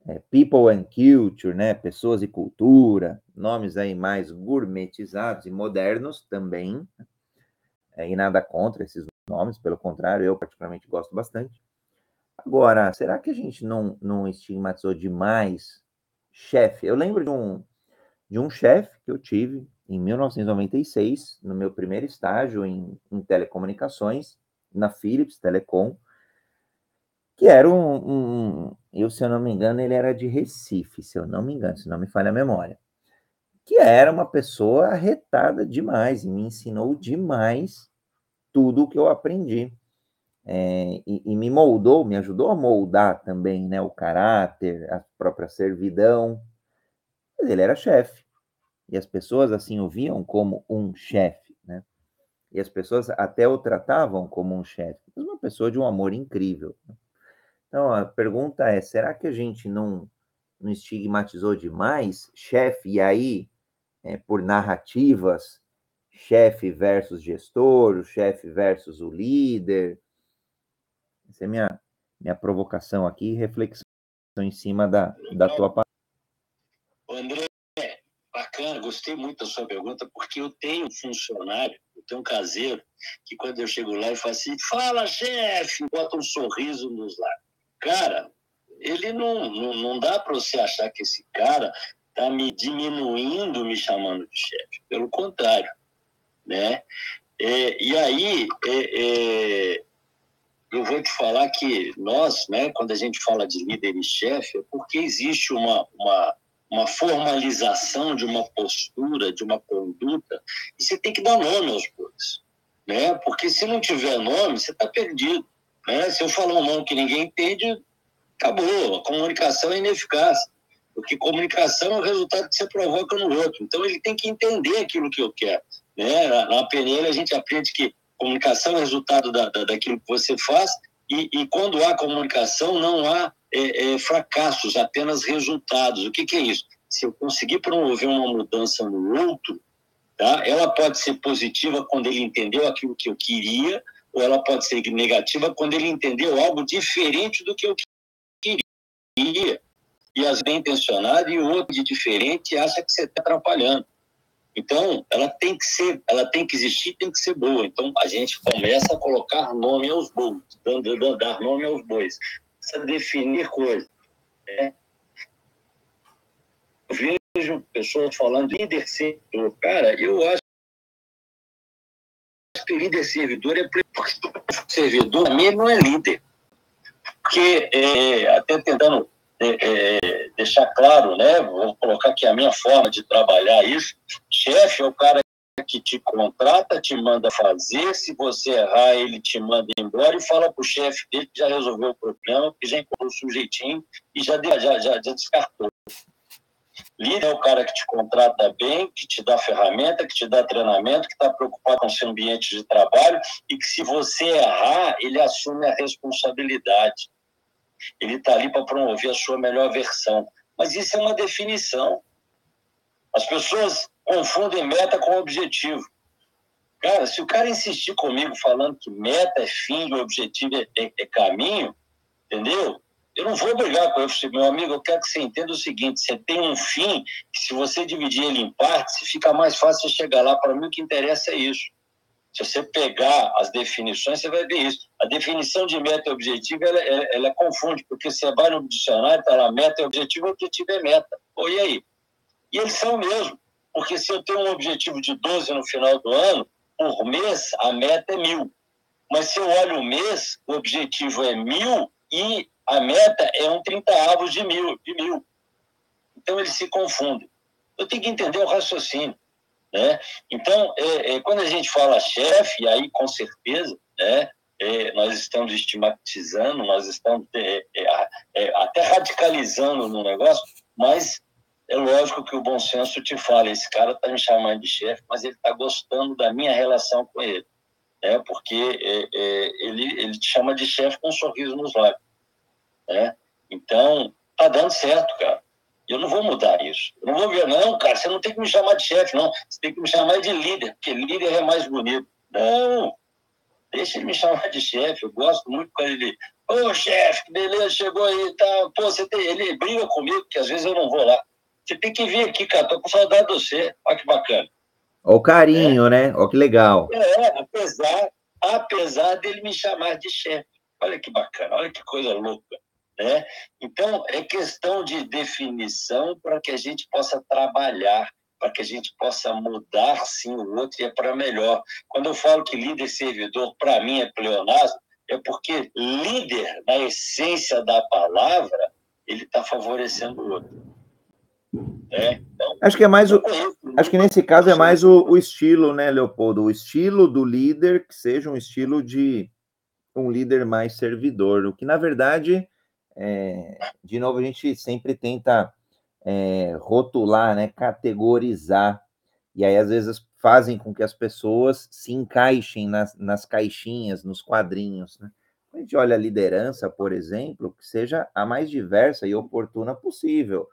é, People and Culture, né? Pessoas e cultura, nomes aí mais gourmetizados e modernos também. É, e nada contra esses nomes, pelo contrário, eu particularmente gosto bastante. Agora, será que a gente não, não estigmatizou demais chefe? Eu lembro de um, de um chefe que eu tive em 1996, no meu primeiro estágio em, em telecomunicações, na Philips Telecom, que era um, um, eu, se eu não me engano, ele era de Recife, se eu não me engano, se não me falha a memória. que era uma pessoa arretada demais e me ensinou demais tudo o que eu aprendi. É, e, e, me moldou, me ajudou a moldar também né, o caráter, a própria servidão. Mas ele era chefe. E as pessoas assim o viam como um chefe, né? E as pessoas até o tratavam como um chefe, uma pessoa de um amor incrível. Né? Então a pergunta é: será que a gente não, não estigmatizou demais chefe? E aí, é, por narrativas, chefe versus gestor, o chefe versus o líder? Essa é minha minha provocação aqui, reflexão em cima da, da tua palavra. André, bacana, gostei muito da sua pergunta, porque eu tenho um funcionário, eu tenho um caseiro, que quando eu chego lá e falo assim, fala chefe, bota um sorriso nos lábios. Cara, ele não, não, não dá para você achar que esse cara está me diminuindo, me chamando de chefe. Pelo contrário, né? É, e aí, é, é, eu vou te falar que nós, né, quando a gente fala de líder e chefe, é porque existe uma, uma, uma formalização de uma postura, de uma conduta, e você tem que dar nome aos bois, né? Porque se não tiver nome, você está perdido. Né? Se eu falar um nome que ninguém entende, acabou. A comunicação é ineficaz. Porque comunicação é o resultado que você provoca no outro. Então ele tem que entender aquilo que eu quero. Né? Na, na PNL a gente aprende que comunicação é resultado da, da, daquilo que você faz e, e quando há comunicação não há é, é, fracassos, apenas resultados. O que, que é isso? Se eu conseguir promover uma mudança no outro, tá? ela pode ser positiva quando ele entendeu aquilo que eu queria, ou ela pode ser negativa quando ele entendeu algo diferente do que eu queria. E as bem intencionado e o outro de diferente acha que você está atrapalhando. Então, ela tem que ser, ela tem que existir, tem que ser boa. Então, a gente começa a colocar nome aos bois, dando, dar nome aos bois, precisa definir coisas. Né? Eu vejo pessoas falando de servidor. Cara, eu acho líder servidor é servidor, mim não é líder. Porque, é, até tentando é, é, deixar claro, né, vou colocar aqui a minha forma de trabalhar isso, chefe é o cara que te contrata, te manda fazer, se você errar, ele te manda embora e fala para o chefe dele que já resolveu o problema, que já encontrou o sujeitinho e já, já, já, já descartou. Líder é o cara que te contrata bem, que te dá ferramenta, que te dá treinamento, que está preocupado com seu ambiente de trabalho e que se você errar, ele assume a responsabilidade. Ele está ali para promover a sua melhor versão. Mas isso é uma definição. As pessoas confundem meta com objetivo. Cara, se o cara insistir comigo falando que meta é fim e objetivo é, é, é caminho, entendeu? Eu não vou brigar com ele, meu amigo, eu quero que você entenda o seguinte, você tem um fim, que se você dividir ele em partes, fica mais fácil chegar lá. Para mim, o que interessa é isso. Se você pegar as definições, você vai ver isso. A definição de meta e objetivo, ela, ela, ela confunde, porque você vai no dicionário, está lá, meta é objetivo, objetivo é meta. Pô, e aí? E eles são mesmo, porque se eu tenho um objetivo de 12 no final do ano, por mês, a meta é mil. Mas se eu olho o mês, o objetivo é mil e a meta é um 30 avos de mil, de mil. Então eles se confundem. Eu tenho que entender o raciocínio. Né? Então, é, é, quando a gente fala chefe, aí com certeza, né, é, nós estamos estigmatizando, nós estamos é, é, é, até radicalizando no negócio, mas é lógico que o bom senso te fala: esse cara está me chamando de chefe, mas ele está gostando da minha relação com ele. Né? Porque ele, ele te chama de chefe com um sorriso nos lábios. Né? Então, tá dando certo, cara. Eu não vou mudar isso. Eu não vou ver, não, cara, você não tem que me chamar de chefe, não. Você tem que me chamar de líder, porque líder é mais bonito. Não, deixa ele me chamar de chefe. Eu gosto muito quando ele. Ô, oh, chefe, beleza, chegou aí, tá. Pô, você tem... ele briga comigo, porque às vezes eu não vou lá. Você tem que vir aqui, cara, tô com saudade de você. Olha que bacana. Olha o carinho, é. né? Olha que legal. É, apesar, apesar dele me chamar de chefe. Olha que bacana, olha que coisa louca. Né? Então, é questão de definição para que a gente possa trabalhar, para que a gente possa mudar, sim, o outro e é para melhor. Quando eu falo que líder servidor, para mim, é pleonasmo, é porque líder, na essência da palavra, ele está favorecendo o outro. É, então, acho que é mais o, acho que nesse caso é mais o, o, estilo, né, Leopoldo? O estilo do líder que seja um estilo de um líder mais servidor, o que na verdade, é, de novo, a gente sempre tenta é, rotular, né, categorizar, e aí às vezes fazem com que as pessoas se encaixem nas, nas caixinhas, nos quadrinhos, né? A gente olha a liderança, por exemplo, que seja a mais diversa e oportuna possível.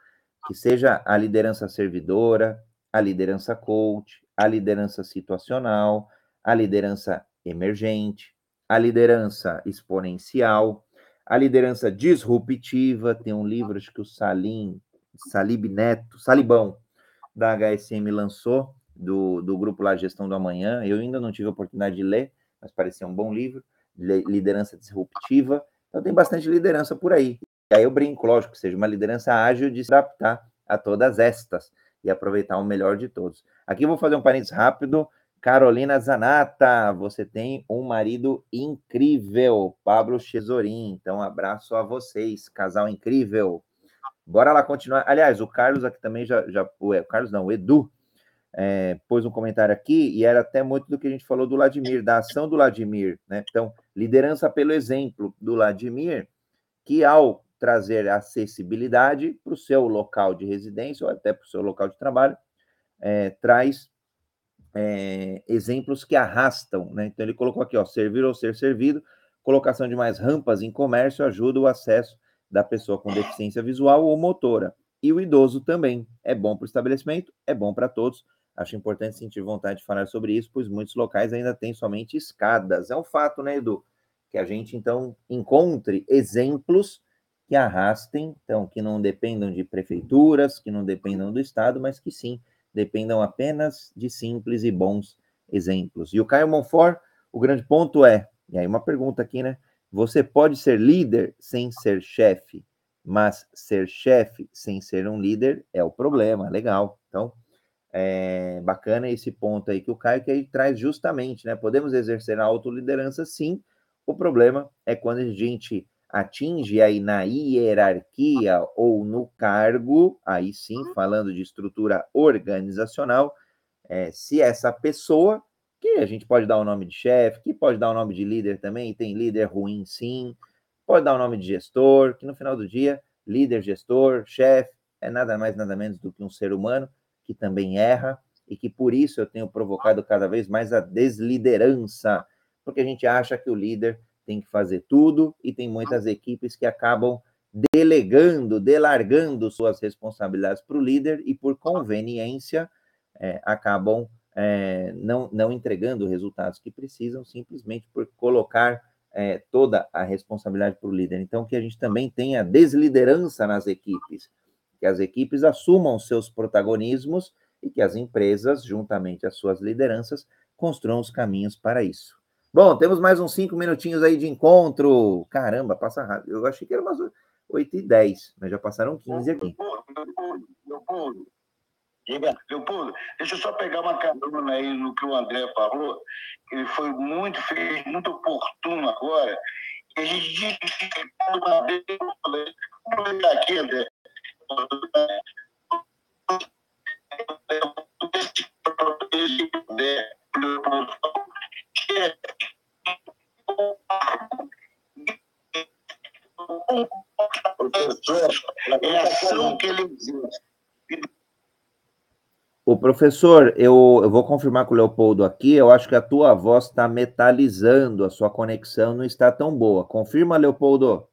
Que seja a liderança servidora, a liderança coach, a liderança situacional, a liderança emergente, a liderança exponencial, a liderança disruptiva. Tem um livro, acho que o Salim, Salib Neto, Salibão, da HSM lançou, do, do grupo lá Gestão do Amanhã. Eu ainda não tive a oportunidade de ler, mas parecia um bom livro. Liderança disruptiva. Então tem bastante liderança por aí. E aí eu brinco, lógico, que seja uma liderança ágil de se adaptar a todas estas e aproveitar o melhor de todos. Aqui eu vou fazer um parênteses rápido. Carolina Zanata, você tem um marido incrível, Pablo Chesorin. Então, abraço a vocês, casal incrível. Bora lá continuar. Aliás, o Carlos aqui também já. já o Carlos não, o Edu é, pôs um comentário aqui e era até muito do que a gente falou do Vladimir, da ação do Vladimir, né? Então, liderança pelo exemplo do Vladimir, que ao trazer acessibilidade para o seu local de residência ou até para o seu local de trabalho, é, traz é, exemplos que arrastam, né? Então ele colocou aqui, ó, servir ou ser servido, colocação de mais rampas em comércio ajuda o acesso da pessoa com deficiência visual ou motora. E o idoso também. É bom para o estabelecimento, é bom para todos. Acho importante sentir vontade de falar sobre isso, pois muitos locais ainda têm somente escadas. É um fato, né, Edu? Que a gente, então, encontre exemplos que arrastem, então, que não dependam de prefeituras, que não dependam do Estado, mas que sim dependam apenas de simples e bons exemplos. E o Caio Monfort, o grande ponto é, e aí uma pergunta aqui, né? Você pode ser líder sem ser chefe, mas ser chefe sem ser um líder é o problema, legal. Então, é bacana esse ponto aí que o Caio que aí traz justamente, né? Podemos exercer a autoliderança, sim. O problema é quando a gente atinge aí na hierarquia ou no cargo, aí sim, uhum. falando de estrutura organizacional, é, se essa pessoa, que a gente pode dar o nome de chefe, que pode dar o nome de líder também, tem líder ruim sim, pode dar o nome de gestor, que no final do dia, líder, gestor, chefe, é nada mais, nada menos do que um ser humano que também erra e que por isso eu tenho provocado cada vez mais a desliderança, porque a gente acha que o líder tem que fazer tudo e tem muitas equipes que acabam delegando, delargando suas responsabilidades para o líder e, por conveniência, é, acabam é, não, não entregando os resultados que precisam, simplesmente por colocar é, toda a responsabilidade para o líder. Então, que a gente também tenha desliderança nas equipes, que as equipes assumam seus protagonismos e que as empresas, juntamente às suas lideranças, construam os caminhos para isso. Bom, temos mais uns cinco minutinhos aí de encontro. Caramba, passa rápido. Eu achei que era umas 8 e 10, mas já passaram 15 aqui. Leopoldo, Leopoldo, deixa eu só pegar uma carona aí no que o André falou, ele foi muito feliz, muito oportuno agora. E a gente diz que uma vez, pegar aqui, André. Leopoldo, o professor, eu, eu vou confirmar com o Leopoldo aqui. Eu acho que a tua voz está metalizando, a sua conexão não está tão boa. Confirma, Leopoldo.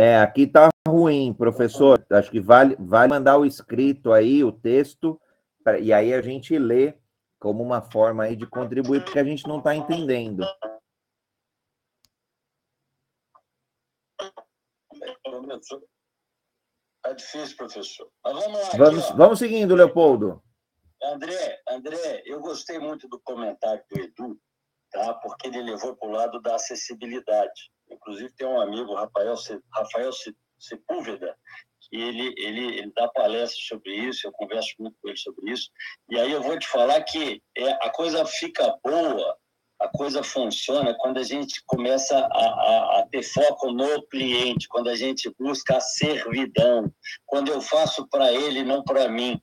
É, aqui tá ruim, professor. Acho que vale, vale mandar o escrito aí, o texto, pra, e aí a gente lê como uma forma aí de contribuir, porque a gente não está entendendo. É difícil, professor. Mas vamos lá. Vamos, aqui, vamos seguindo, Leopoldo. André, André, eu gostei muito do comentário do Edu, tá? porque ele levou para o lado da acessibilidade. Inclusive, tem um amigo, Rafael, Rafael Sepúlveda, que ele, ele, ele dá palestras sobre isso, eu converso muito com ele sobre isso. E aí eu vou te falar que é, a coisa fica boa a coisa funciona quando a gente começa a, a, a, ter foco no cliente, quando a gente busca a servidão, quando eu faço para ele, não para mim.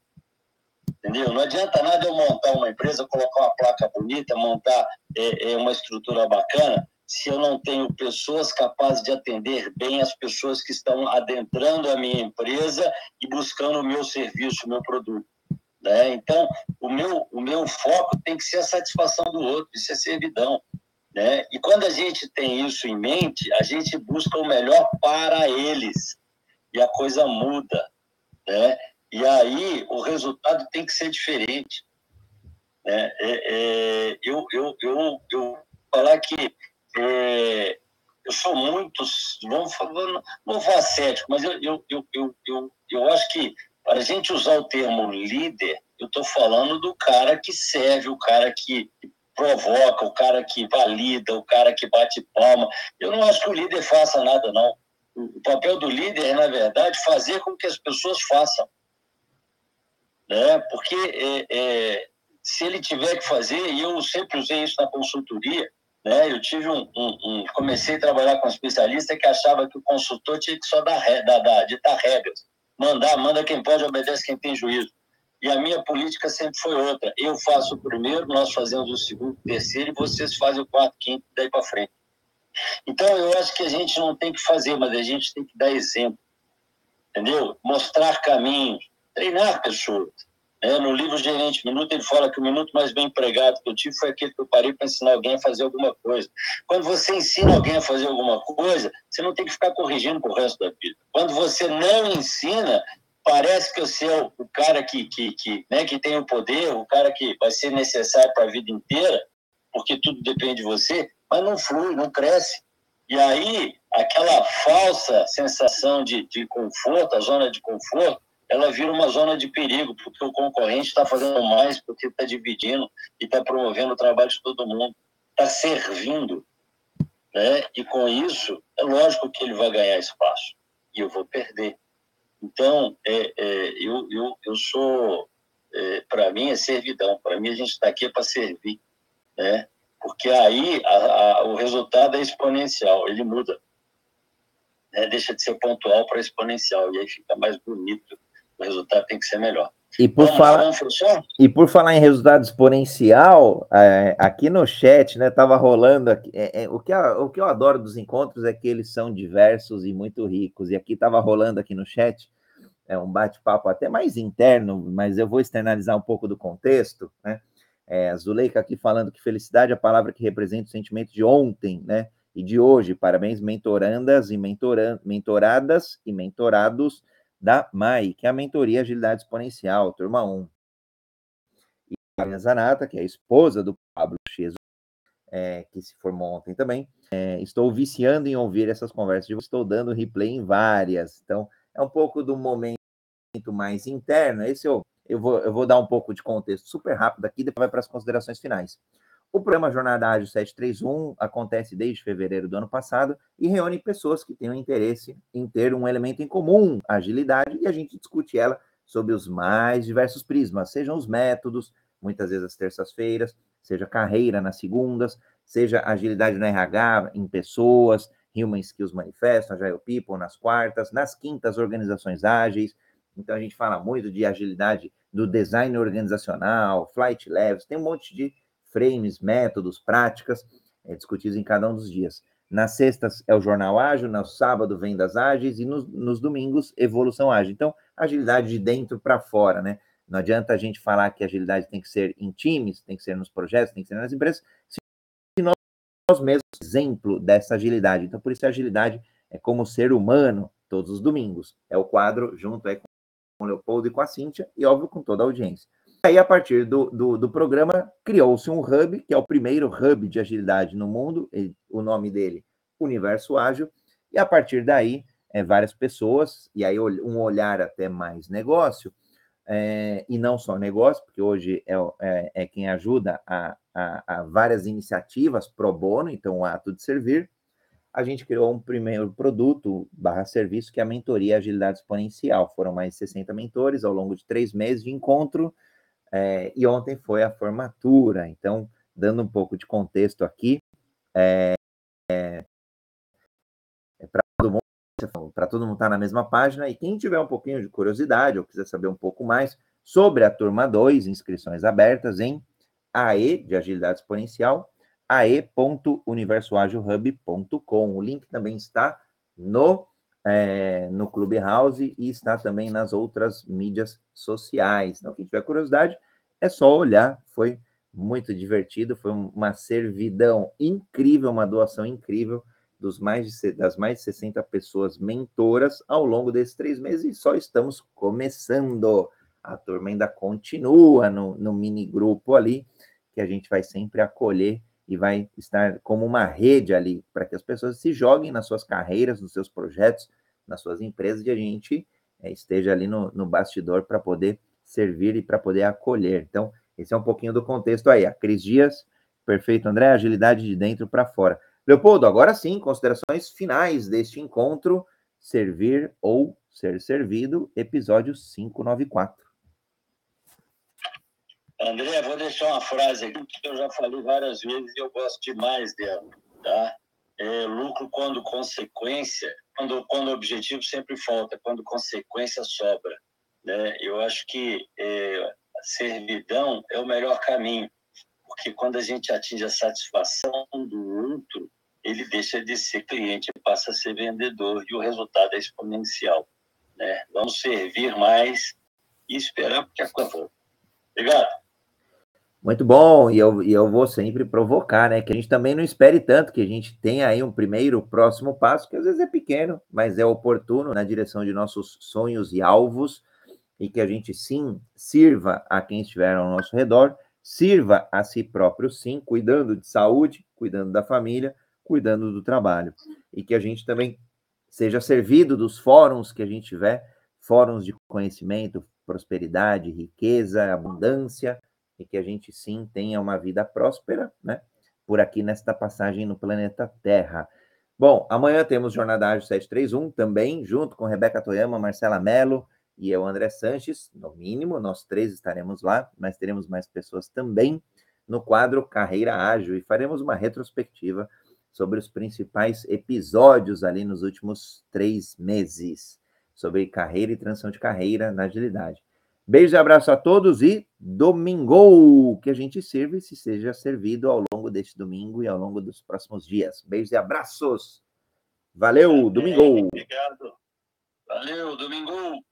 Entendeu? Não adianta nada eu montar uma empresa, colocar uma placa bonita, montar é, é, uma estrutura bacana, se eu não tenho pessoas capazes de atender bem as pessoas que estão adentrando a minha empresa e buscando o meu serviço, o meu produto. Né? Então, o meu, o meu foco tem que ser a satisfação do outro, isso é servidão. Né? E quando a gente tem isso em mente, a gente busca o melhor para eles e a coisa muda. Né? E aí o resultado tem que ser diferente. Né? É, é, eu, eu, eu, eu falar que é, eu sou muito, vamos falar, não vou cético, mas eu, eu, eu, eu, eu, eu acho que para a gente usar o termo líder, eu estou falando do cara que serve, o cara que provoca, o cara que valida, o cara que bate palma. Eu não acho que o líder faça nada, não. O papel do líder é, na verdade, fazer com que as pessoas façam. Né? Porque é, é, se ele tiver que fazer, e eu sempre usei isso na consultoria, né? eu tive um, um, um comecei a trabalhar com um especialista que achava que o consultor tinha que só dar, dar, dar ditar regras mandar, manda quem pode, obedece quem tem juízo. E a minha política sempre foi outra. Eu faço o primeiro, nós fazemos o segundo, o terceiro, e vocês fazem o quarto, quinto, daí para frente. Então, eu acho que a gente não tem que fazer, mas a gente tem que dar exemplo. Entendeu? Mostrar caminhos, treinar pessoas. É, no livro Gerente Minuto, ele fala que o minuto mais bem empregado que eu tive foi aquele que eu parei para ensinar alguém a fazer alguma coisa. Quando você ensina alguém a fazer alguma coisa, você não tem que ficar corrigindo para o resto da vida. Quando você não ensina, parece que você é o cara que, que, que, né, que tem o poder, o cara que vai ser necessário para a vida inteira, porque tudo depende de você, mas não flui, não cresce. E aí, aquela falsa sensação de, de conforto, a zona de conforto, ela vira uma zona de perigo, porque o concorrente está fazendo mais, porque está dividindo e está promovendo o trabalho de todo mundo, está servindo. Né? E com isso, é lógico que ele vai ganhar espaço e eu vou perder. Então, é, é, eu, eu, eu sou, é, para mim, é servidão. Para mim, a gente está aqui é para servir. Né? Porque aí a, a, o resultado é exponencial, ele muda. Né? Deixa de ser pontual para exponencial, e aí fica mais bonito o resultado tem que ser melhor. E por, falar, e por falar em resultado exponencial, é, aqui no chat, né, tava rolando, aqui, é, é, o, que a, o que eu adoro dos encontros é que eles são diversos e muito ricos, e aqui tava rolando aqui no chat, é um bate-papo até mais interno, mas eu vou externalizar um pouco do contexto, né, é, a Zuleika aqui falando que felicidade é a palavra que representa o sentimento de ontem, né, e de hoje, parabéns mentorandas e mentoran, mentoradas e mentorados, da MAI, que é a Mentoria Agilidade Exponencial, turma 1. E a Zanata, que é a esposa do Pablo Cheso, é, que se formou ontem também. É, estou viciando em ouvir essas conversas, estou dando replay em várias. Então, é um pouco do momento mais interno. Esse eu, eu, vou, eu vou dar um pouco de contexto super rápido aqui, depois vai para as considerações finais. O programa Jornada Ágil 731 acontece desde fevereiro do ano passado e reúne pessoas que têm um interesse em ter um elemento em comum, agilidade, e a gente discute ela sob os mais diversos prismas, sejam os métodos, muitas vezes às terças-feiras, seja carreira nas segundas, seja agilidade no RH, em pessoas, Human Skills Manifesto, Agile People nas quartas, nas quintas, organizações ágeis. Então a gente fala muito de agilidade do design organizacional, flight levels, tem um monte de frames, métodos, práticas é, discutidos em cada um dos dias. Nas sextas é o Jornal Ágil, no sábado Vendas Ágeis e nos, nos domingos Evolução Ágil. Então, agilidade de dentro para fora, né? Não adianta a gente falar que agilidade tem que ser em times, tem que ser nos projetos, tem que ser nas empresas, se nós, nós mesmos exemplo dessa agilidade. Então, por isso a agilidade é como ser humano todos os domingos. É o quadro junto aí com o Leopoldo e com a Cíntia, e óbvio com toda a audiência aí, a partir do, do, do programa, criou-se um hub, que é o primeiro hub de agilidade no mundo, o nome dele, Universo Ágil, e a partir daí, é, várias pessoas, e aí um olhar até mais negócio, é, e não só negócio, porque hoje é, é, é quem ajuda a, a, a, várias iniciativas pro bono, então o ato de servir, a gente criou um primeiro produto barra serviço, que é a mentoria Agilidade Exponencial. Foram mais de 60 mentores ao longo de três meses de encontro, é, e ontem foi a formatura, então dando um pouco de contexto aqui, é, é, é para todo mundo, para todo mundo estar tá na mesma página, e quem tiver um pouquinho de curiosidade ou quiser saber um pouco mais sobre a turma 2, inscrições abertas em AE, de agilidade exponencial, ae.universoagilhub.com. O link também está no, é, no Clubhouse e está também nas outras mídias sociais. Então, quem tiver curiosidade, é só olhar. Foi muito divertido, foi uma servidão incrível, uma doação incrível dos mais de, das mais de 60 pessoas mentoras ao longo desses três meses e só estamos começando. A turma ainda continua no, no mini grupo ali, que a gente vai sempre acolher e vai estar como uma rede ali para que as pessoas se joguem nas suas carreiras, nos seus projetos, nas suas empresas e a gente é, esteja ali no, no bastidor para poder servir e para poder acolher. Então, esse é um pouquinho do contexto aí. A Cris Dias, perfeito, André, agilidade de dentro para fora. Leopoldo, agora sim, considerações finais deste encontro, servir ou ser servido, episódio 594. André, vou deixar uma frase aqui que eu já falei várias vezes e eu gosto demais dela, tá? É, lucro quando consequência, quando, quando objetivo sempre falta, quando consequência sobra. Né? Eu acho que é, a servidão é o melhor caminho, porque quando a gente atinge a satisfação do outro, ele deixa de ser cliente e passa a ser vendedor e o resultado é exponencial. Né? Vamos servir mais e esperar que a coisa Obrigado. Muito bom, e eu, e eu vou sempre provocar, né? Que a gente também não espere tanto, que a gente tenha aí um primeiro, próximo passo, que às vezes é pequeno, mas é oportuno na direção de nossos sonhos e alvos, e que a gente sim sirva a quem estiver ao nosso redor, sirva a si próprio sim, cuidando de saúde, cuidando da família, cuidando do trabalho. E que a gente também seja servido dos fóruns que a gente tiver, fóruns de conhecimento, prosperidade, riqueza, abundância, e que a gente sim tenha uma vida próspera, né? Por aqui nesta passagem no planeta Terra. Bom, amanhã temos Jornada Ágil 731 também, junto com Rebeca Toyama, Marcela Mello e eu, André Sanches. No mínimo, nós três estaremos lá, mas teremos mais pessoas também no quadro Carreira Ágil e faremos uma retrospectiva sobre os principais episódios ali nos últimos três meses sobre carreira e transição de carreira na agilidade. Beijo e abraço a todos e domingo que a gente sirva e se seja servido ao longo deste domingo e ao longo dos próximos dias. Beijos e abraços. Valeu, domingo. Obrigado. Valeu, domingo.